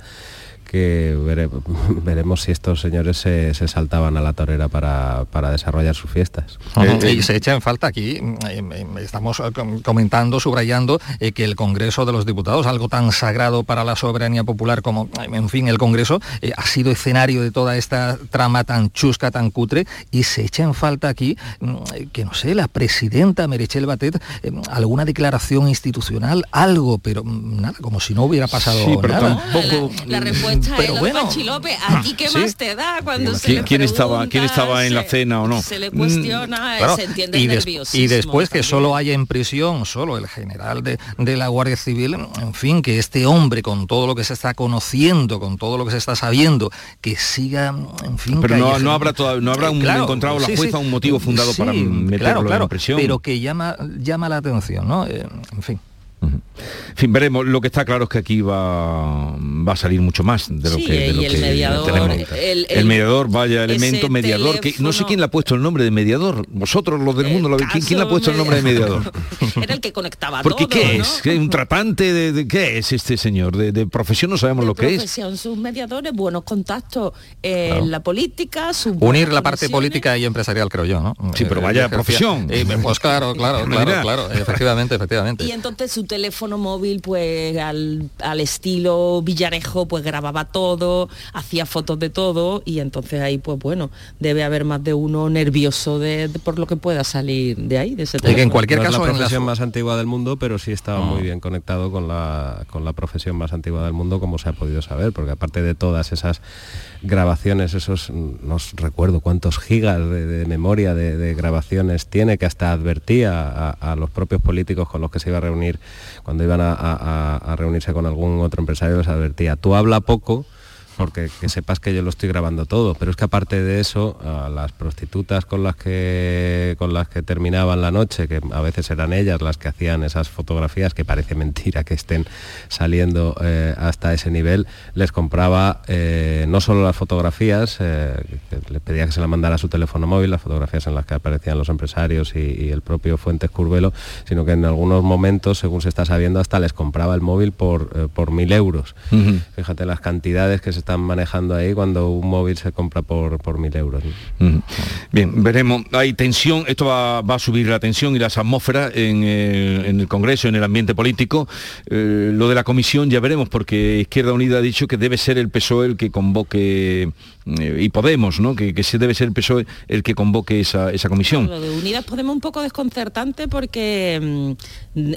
Speaker 39: que veremos si estos señores se, saltaban a la torera para, desarrollar sus fiestas.
Speaker 40: Eh, eh, y se echa en falta aquí, eh, estamos comentando, subrayando que el Congreso de los Diputados, algo tan sagrado para la soberanía popular como, en fin, el Congreso, ha sido escenario de toda esta trama tan chusca, tan cutre, y se echa en falta aquí, mm, que no sé, la presidenta Merichel Batet, alguna declaración institucional, algo, pero mm, nada, como si no hubiera pasado
Speaker 1: sí, pero
Speaker 40: nada.
Speaker 1: Tampoco...
Speaker 38: La, respuesta
Speaker 40: pero bueno.
Speaker 38: Pachi López, aquí qué
Speaker 40: Sí.
Speaker 38: más te da cuando se
Speaker 1: ¿Quién,
Speaker 38: le
Speaker 1: quién estaba, ¿Quién estaba en la cena o no?
Speaker 38: Se le cuestiona,
Speaker 40: Claro,
Speaker 38: se entiende
Speaker 40: y,
Speaker 38: el
Speaker 40: des-
Speaker 38: nerviosismo.
Speaker 40: y después que solo haya en prisión solo el general de, de la Guardia Civil, en fin, que este hombre con todo lo que se está conociendo, con todo lo que se está sabiendo, que siga, en fin,
Speaker 1: Pero no, no habrá toda- no habrá un-
Speaker 40: Claro,
Speaker 1: encontrado la jueza
Speaker 40: sí.
Speaker 1: un motivo fundado para meterlo
Speaker 40: claro, claro,
Speaker 1: en prisión.
Speaker 40: Pero que llama, llama la atención, ¿no? Eh, en fin.
Speaker 1: En fin, veremos. Lo que está claro es que aquí va, va a salir mucho más de lo
Speaker 38: Sí,
Speaker 1: que, de lo
Speaker 38: y el
Speaker 1: que
Speaker 38: mediador,
Speaker 1: tenemos.
Speaker 38: el-
Speaker 1: El,
Speaker 38: el-
Speaker 1: mediador, vaya elemento mediador. Que, no sé quién le ha puesto el nombre de mediador. Vosotros, los del mundo, lo habéis- ¿quién, quién le ha puesto el nombre de mediador?
Speaker 38: Era el que conectaba
Speaker 1: Porque
Speaker 38: todo,
Speaker 1: ¿qué
Speaker 38: ¿no?
Speaker 1: es? ¿Qué, ¿Un tratante de, de- qué es este señor? De, de profesión no sabemos lo que es.
Speaker 38: Profesión, sus mediadores, buenos contactos en
Speaker 40: Claro.
Speaker 38: la política, sus
Speaker 40: Unir la parte política y empresarial, creo yo, ¿no?
Speaker 1: Sí, pero
Speaker 40: Eh,
Speaker 1: vaya profesión.
Speaker 40: Eh, pues claro, claro, claro, claro, efectivamente, efectivamente.
Speaker 38: Y entonces su teléfono móvil, pues al, al estilo Villarejo, pues grababa todo, hacía fotos de todo y entonces ahí, pues bueno, debe haber más de uno nervioso de, de- por lo que pueda salir de ahí, de ese
Speaker 40: Y que en
Speaker 38: teléfono.
Speaker 40: cualquier
Speaker 39: no
Speaker 40: caso,
Speaker 39: es la
Speaker 40: en la
Speaker 39: profesión más antigua del mundo, pero sí estaba muy bien conectado con la, con la profesión más antigua del mundo, como se ha podido saber, porque aparte de todas esas grabaciones, esos, mm, no recuerdo cuántos gigas de, memoria de, grabaciones tiene, que hasta advertía a, los propios políticos con los que se iba a reunir, cuando iban a- a reunirse con algún otro empresario, les advertía, tú habla poco, porque que sepas que yo lo estoy grabando todo, pero es que aparte de eso, a las prostitutas con las que con las que terminaban la noche, que a veces eran ellas las que hacían esas fotografías, que parece mentira que estén saliendo eh, hasta ese nivel, les compraba eh, no solo las fotografías, eh, que le pedía que se la mandara a su teléfono móvil, las fotografías en las que aparecían los empresarios y, y el propio Fuentes Curvelo, sino que en algunos momentos, según se está sabiendo, hasta les compraba el móvil por, eh, por mil euros. Fíjate las cantidades que se están manejando ahí cuando un móvil se compra por, por mil euros.
Speaker 1: Bien, veremos. Hay tensión, esto va, va a subir la tensión y las atmósferas en, eh, en el Congreso, en el ambiente político. Eh, lo de la comisión ya veremos, porque Izquierda Unida ha dicho que debe ser el PSOE el que convoque, eh, y Podemos, ¿no? Que, que se debe ser el PSOE el que convoque esa, esa comisión.
Speaker 38: Lo de Unidas Podemos un poco desconcertante porque, mm,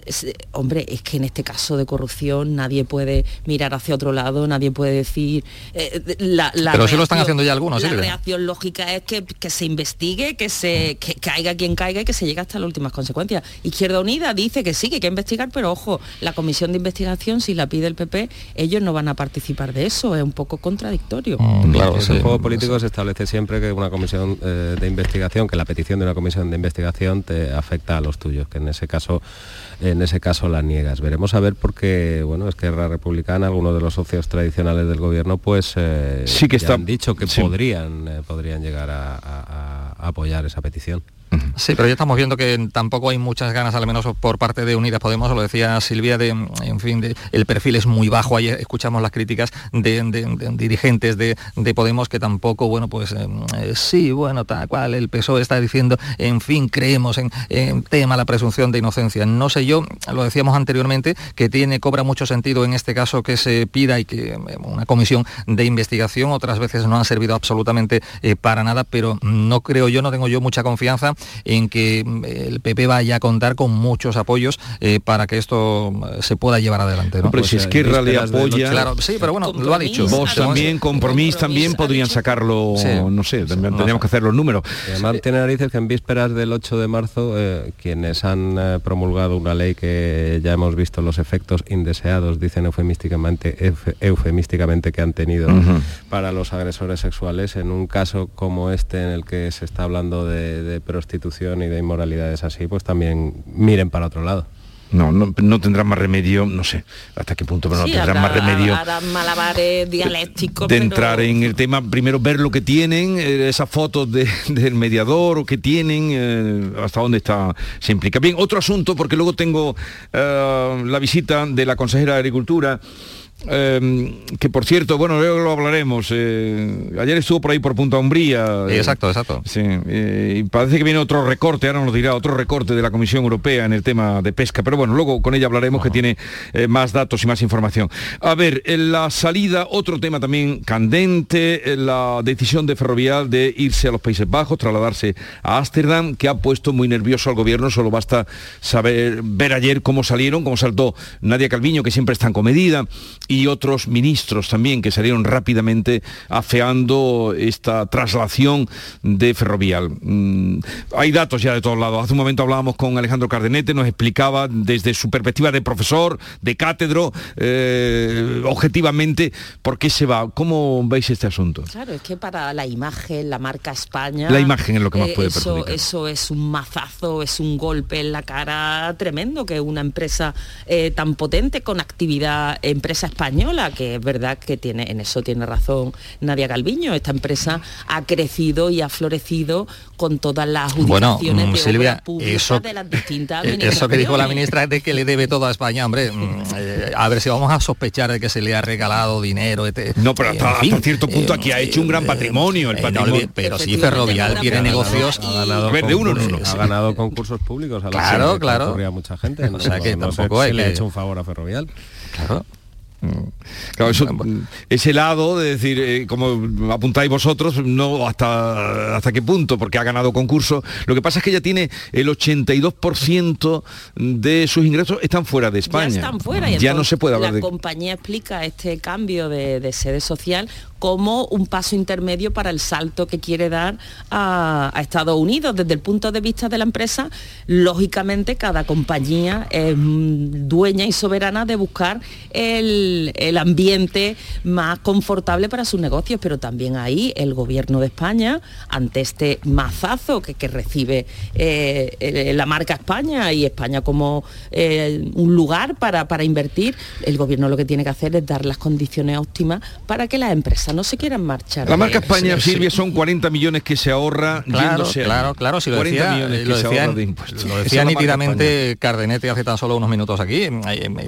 Speaker 38: hombre, es que en este caso de corrupción nadie puede mirar hacia otro lado, nadie puede decir... eh, la, la
Speaker 40: Pero sí lo están
Speaker 38: reacción-
Speaker 40: haciendo ya algunos,
Speaker 38: La
Speaker 40: Silvia.
Speaker 38: reacción lógica es que, que se investigue, que se que caiga quien caiga y que se llegue hasta las últimas consecuencias. Izquierda Unida dice que sí, que hay que investigar, pero ojo, la comisión de investigación, si la pide el PP, ellos no van a participar de eso, es un poco contradictorio.
Speaker 40: Mm, claro,
Speaker 39: en
Speaker 40: sí.
Speaker 39: el juego político se establece siempre que una comisión eh, de investigación, que la petición de una comisión de investigación te afecta a los tuyos, que en ese caso, en ese caso la niegas. Veremos a ver porque, bueno, es que la Republicana, algunos de los socios tradicionales del gobierno, pues eh,
Speaker 1: Sí que
Speaker 39: ya
Speaker 1: está-
Speaker 39: han dicho que
Speaker 1: sí.
Speaker 39: podrían, eh, podrían llegar a, a- a apoyar esa petición.
Speaker 40: Sí, pero ya estamos viendo que tampoco hay muchas ganas, al menos por parte de Unidas Podemos, lo decía Silvia, de, en fin, el perfil es muy bajo, ahí escuchamos las críticas de, dirigentes de, de Podemos que tampoco, bueno, pues eh, eh, sí, bueno, tal cual, el PSOE está diciendo, en fin, creemos en, tema la presunción de inocencia. No sé yo, lo decíamos anteriormente, que tiene, cobra mucho sentido en este caso que se pida y que eh, una comisión de investigación, otras veces no han servido absolutamente para nada, pero no creo yo, no tengo yo mucha confianza en que mm, el PP vaya a contar con muchos apoyos eh, para que esto eh, se pueda llevar adelante. ¿no?
Speaker 1: Hombre,
Speaker 40: Pues,
Speaker 1: si
Speaker 40: eh,
Speaker 1: Esquerra le
Speaker 40: vísperas del
Speaker 1: apoya-
Speaker 40: Claro, sí, pero bueno, lo ha dicho.
Speaker 1: Vos también, Compromís también podrían sacarlo,
Speaker 39: Sí.
Speaker 1: no sé, tendríamos tendríamos que hacer los números.
Speaker 39: Además tiene narices que en vísperas del 8 de marzo, eh, quienes han eh, promulgado una ley que ya hemos visto los efectos indeseados, dicen eufemísticamente, euf- eufemísticamente que han tenido para los agresores sexuales, en un caso como este en el que se está hablando de, de prostitución y de inmoralidades así, pues también miren para otro lado.
Speaker 1: No, no, no tendrán más remedio, no sé hasta qué punto, pero no tendrán
Speaker 38: hará-
Speaker 1: más remedio
Speaker 38: hará malabares dialécticos.
Speaker 1: de
Speaker 38: pero-
Speaker 1: entrar en el tema, primero ver lo que tienen, eh, esas fotos de- del mediador o que tienen, eh, hasta dónde está, se implica. Bien, otro asunto, porque luego tengo eh, la visita de la consejera de Agricultura. Eh, que por cierto, bueno, luego lo hablaremos. eh, ayer estuvo por ahí por Punta Umbría. eh,
Speaker 40: Exacto, exacto.
Speaker 1: Sí, eh, y parece que viene otro recorte, ahora nos dirá otro recorte de la Comisión Europea en el tema de pesca, pero bueno, luego con ella hablaremos que tiene más datos y más información. A ver, en la salida, otro tema también candente, la decisión de Ferrovial de irse a los Países Bajos, trasladarse a Ámsterdam, que ha puesto muy nervioso al gobierno, solo basta saber ver ayer cómo salieron, cómo saltó Nadia Calviño, que siempre es tan comedida, y otros ministros también que salieron rápidamente afeando esta traslación de Ferrovial. Mm, hay datos ya de todos lados. Hace un momento hablábamos con Alejandro Cardenete, nos explicaba desde su perspectiva de profesor, de cátedro, eh, objetivamente, por qué se va. ¿Cómo veis este asunto?
Speaker 38: Claro, es que para la imagen, la marca España...
Speaker 1: La imagen es lo que más
Speaker 38: eh,
Speaker 1: puede
Speaker 38: eso,
Speaker 1: perjudicar.
Speaker 38: Eso es un mazazo, es un golpe en la cara tremendo que una empresa eh, tan potente con actividad, empresa española, que es verdad que tiene, en eso tiene razón Nadia Calviño, esta empresa ha crecido y ha florecido con todas las
Speaker 40: Bueno,
Speaker 38: adjudicaciones
Speaker 40: mm,
Speaker 38: de
Speaker 40: Silvia, eso-
Speaker 38: de las distintas
Speaker 40: Eso que dijo la ministra es de que le debe todo a España, hombre. mm, eh, a ver si vamos a sospechar de que se le ha regalado dinero. este-
Speaker 1: No, pero hasta,
Speaker 40: en fin,
Speaker 1: hasta cierto punto
Speaker 40: eh,
Speaker 1: aquí ha hecho un gran patrimonio. El
Speaker 40: eh,
Speaker 1: patrimonio.
Speaker 40: pero sí, Ferrovial tiene negocios.
Speaker 39: Ha ganado,
Speaker 1: A ver, de uno en uno.
Speaker 39: ha ganado concursos públicos a los
Speaker 40: Claro,
Speaker 39: que
Speaker 40: claro.
Speaker 39: mucha gente.
Speaker 40: O sea que
Speaker 39: no sé
Speaker 40: tampoco
Speaker 39: si
Speaker 40: hay
Speaker 39: le ha
Speaker 40: que-
Speaker 39: hecho un favor a Ferrovial.
Speaker 40: Claro.
Speaker 1: Claro, eso, ese lado de decir, eh, como apuntáis vosotros, no hasta, hasta qué punto, porque ha ganado concurso. Lo que pasa es que ella tiene el 82% de sus ingresos están fuera de España.
Speaker 38: Ya están fuera y
Speaker 1: Ya no se puede hablar
Speaker 38: la
Speaker 1: de...
Speaker 38: compañía explica este cambio de, de sede social como un paso intermedio para el salto que quiere dar a, a Estados Unidos. Desde el punto de vista de la empresa, lógicamente cada compañía es mm, dueña y soberana de buscar el, el ambiente más confortable para sus negocios, pero también ahí el gobierno de España, ante este mazazo que, que recibe eh, la marca España y España como eh, un lugar para, para invertir, el gobierno lo que tiene que hacer es dar las condiciones óptimas para que las empresas no se quieran marchar.
Speaker 1: La marca España,
Speaker 38: Sí, sí.
Speaker 1: Silvia, son 40 millones que se ahorra
Speaker 40: Claro,
Speaker 1: yéndose a-
Speaker 40: claro, claro, si lo
Speaker 1: 40
Speaker 40: decía,
Speaker 1: millones
Speaker 40: eh,
Speaker 1: que
Speaker 40: lo decía,
Speaker 1: ahorra de impuestos.
Speaker 40: lo decía nítidamente Cardenete hace tan solo unos minutos aquí.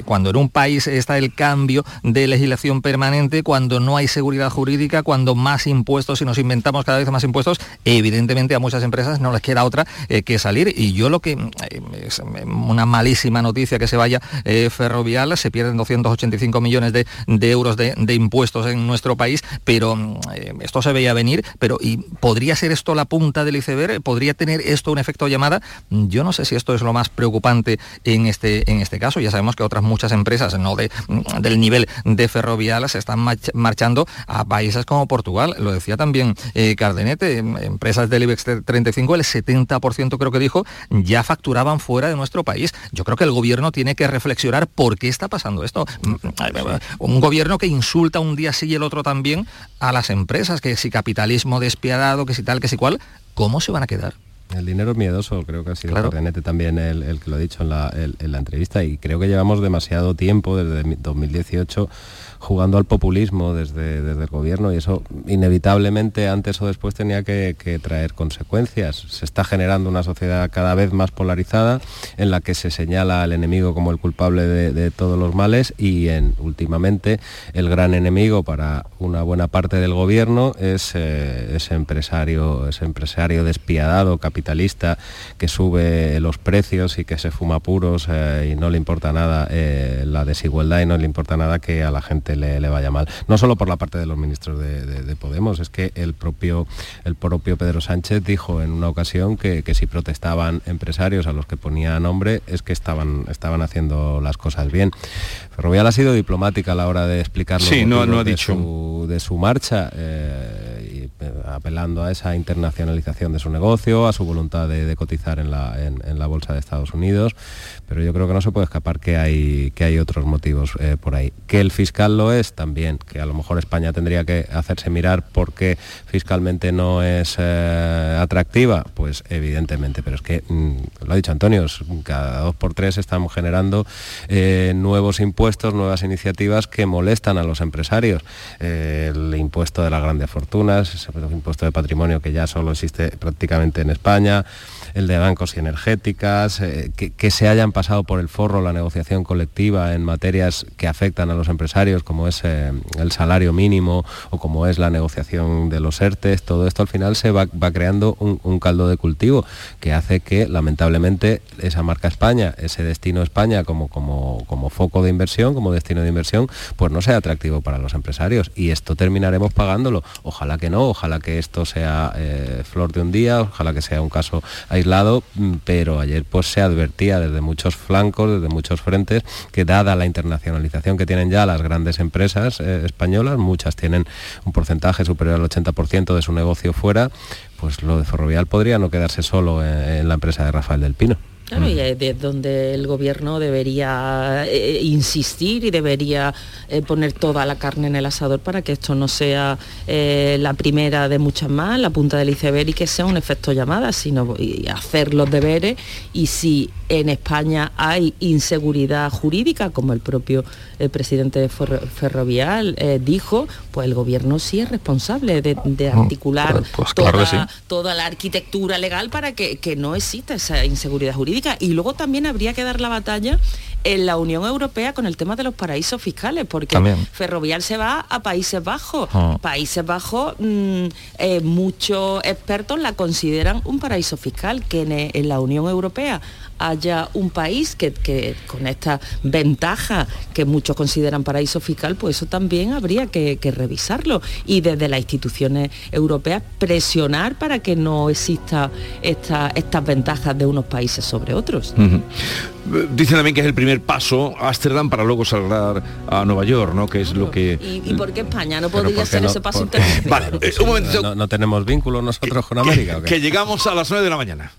Speaker 40: Cuando en un país está el cambio de legislación permanente, cuando no hay seguridad jurídica, cuando más impuestos y nos inventamos cada vez más impuestos, evidentemente a muchas empresas no les queda otra eh, que salir. Y yo lo que eh, es una malísima noticia que se vaya eh, ferrovial, se pierden 285 millones de, de euros de, de impuestos en nuestro país, pero mm, eh, esto se veía venir, pero ¿y podría ser esto la punta del iceberg? ¿Podría tener esto un efecto llamada? Yo no sé si esto es lo más preocupante en este, en este caso. Ya sabemos que otras muchas empresas no de, mm, del nivel de ferrovial se están march- marchando a países como Portugal. Lo decía también eh, Cardenete, em- empresas del IBEX 35, el 70% creo que dijo, ya facturaban fuera de nuestro país. Yo creo que el gobierno tiene que reflexionar por qué está pasando esto. Mm, Un gobierno que insulta un día sí y el otro también a las empresas, que si capitalismo despiadado, que si tal, que si cual, ¿cómo se van a quedar?
Speaker 39: El dinero es miedoso, creo que ha sido
Speaker 40: Claro.
Speaker 39: Cardenete también el, el que lo ha dicho en la, el- en la entrevista y creo que llevamos demasiado tiempo, desde mi- 2018, jugando al populismo desde, desde el gobierno y eso inevitablemente antes o después tenía que, traer consecuencias. Se está generando una sociedad cada vez más polarizada en la que se señala al enemigo como el culpable de, de todos los males y en, últimamente el gran enemigo para una buena parte del gobierno es eh, ese empresario, ese empresario despiadado, capitalista, que sube los precios y que se fuma puros eh, y no le importa nada eh, la desigualdad y no le importa nada que a la gente le, le vaya mal. No solo por la parte de los ministros de, de- de Podemos, es que el propio, el propio Pedro Sánchez dijo en una ocasión que, que si protestaban empresarios a los que ponía nombre es que estaban, estaban haciendo las cosas bien. Ferrovial ha sido diplomática a la hora de explicar los
Speaker 1: Sí, no- no ha
Speaker 39: de
Speaker 1: dicho.
Speaker 39: su- de su marcha, eh, y, eh, apelando a esa internacionalización de su negocio, a su voluntad de, de cotizar en la, en- en la bolsa de Estados Unidos, pero yo creo que no se puede escapar que hay, que hay otros motivos eh, por ahí. Que el fiscal lo es también, que a lo mejor España tendría que hacerse mirar porque fiscalmente no es eh, atractiva, pues evidentemente, pero es que, mm, lo ha dicho Antonio, cada dos por tres estamos generando eh, nuevos impuestos, nuevas iniciativas que molestan a los empresarios. El impuesto de las grandes fortunas, ese impuesto de patrimonio que ya solo existe prácticamente en España, el de bancos y energéticas, eh, que se hayan pasado por el forro la negociación colectiva en materias que afectan a los empresarios, como es eh, el salario mínimo o como es la negociación de los ERTES, todo esto al final se va, creando un, caldo de cultivo que hace que lamentablemente esa marca España, ese destino España como foco de inversión, como destino de inversión, pues no sea atractivo para los empresarios y esto terminaremos pagándolo. Ojalá que no, ojalá que esto sea eh, flor de un día, ojalá que sea un caso aislado, mm, pero ayer pues se advertía desde muchos flancos, desde muchos frentes, que dada la internacionalización que tienen ya las grandes empresas eh, españolas, muchas tienen un porcentaje superior al 80% de su negocio fuera, pues lo de Ferrovial podría no quedarse solo en, en la empresa de Rafael del Pino.
Speaker 38: Claro, y es de donde el gobierno debería eh, insistir y debería eh, poner toda la carne en el asador para que esto no sea eh, la primera de muchas más, la punta del iceberg y que sea un efecto llamada, sino hacer los deberes y si en España hay inseguridad jurídica, como el propio presidente de Ferro- Ferrovial dijo, pues el gobierno sí es responsable de, de articular
Speaker 40: pues- pues
Speaker 38: toda,
Speaker 40: claro que sí.
Speaker 38: toda la arquitectura legal para que, que no exista esa inseguridad jurídica. Y luego también habría que dar la batalla en la Unión Europea con el tema de los paraísos fiscales, porque
Speaker 40: También.
Speaker 38: Ferrovial se va a Países Bajos.
Speaker 40: Ah.
Speaker 38: Países Bajos, mm, eh, muchos expertos la consideran un paraíso fiscal, que en, en la Unión Europea haya un país que, que con esta ventaja que muchos consideran paraíso fiscal, pues eso también habría que, que revisarlo. Y desde las instituciones europeas presionar para que no exista esta- estas ventajas de unos países sobre otros.
Speaker 1: Dicen también que es el primer paso a Ámsterdam para luego salgar a Nueva York, ¿no? Que es lo que...
Speaker 38: ¿Y, y por qué España no podría
Speaker 39: ¿por qué
Speaker 38: ser
Speaker 39: no?
Speaker 38: ese paso
Speaker 39: ¿Por qué?
Speaker 38: intermedio?
Speaker 1: Vale, eh, un momentito.
Speaker 39: ¿No, no tenemos vínculos nosotros con América?
Speaker 1: Que llegamos a las 9 de la mañana.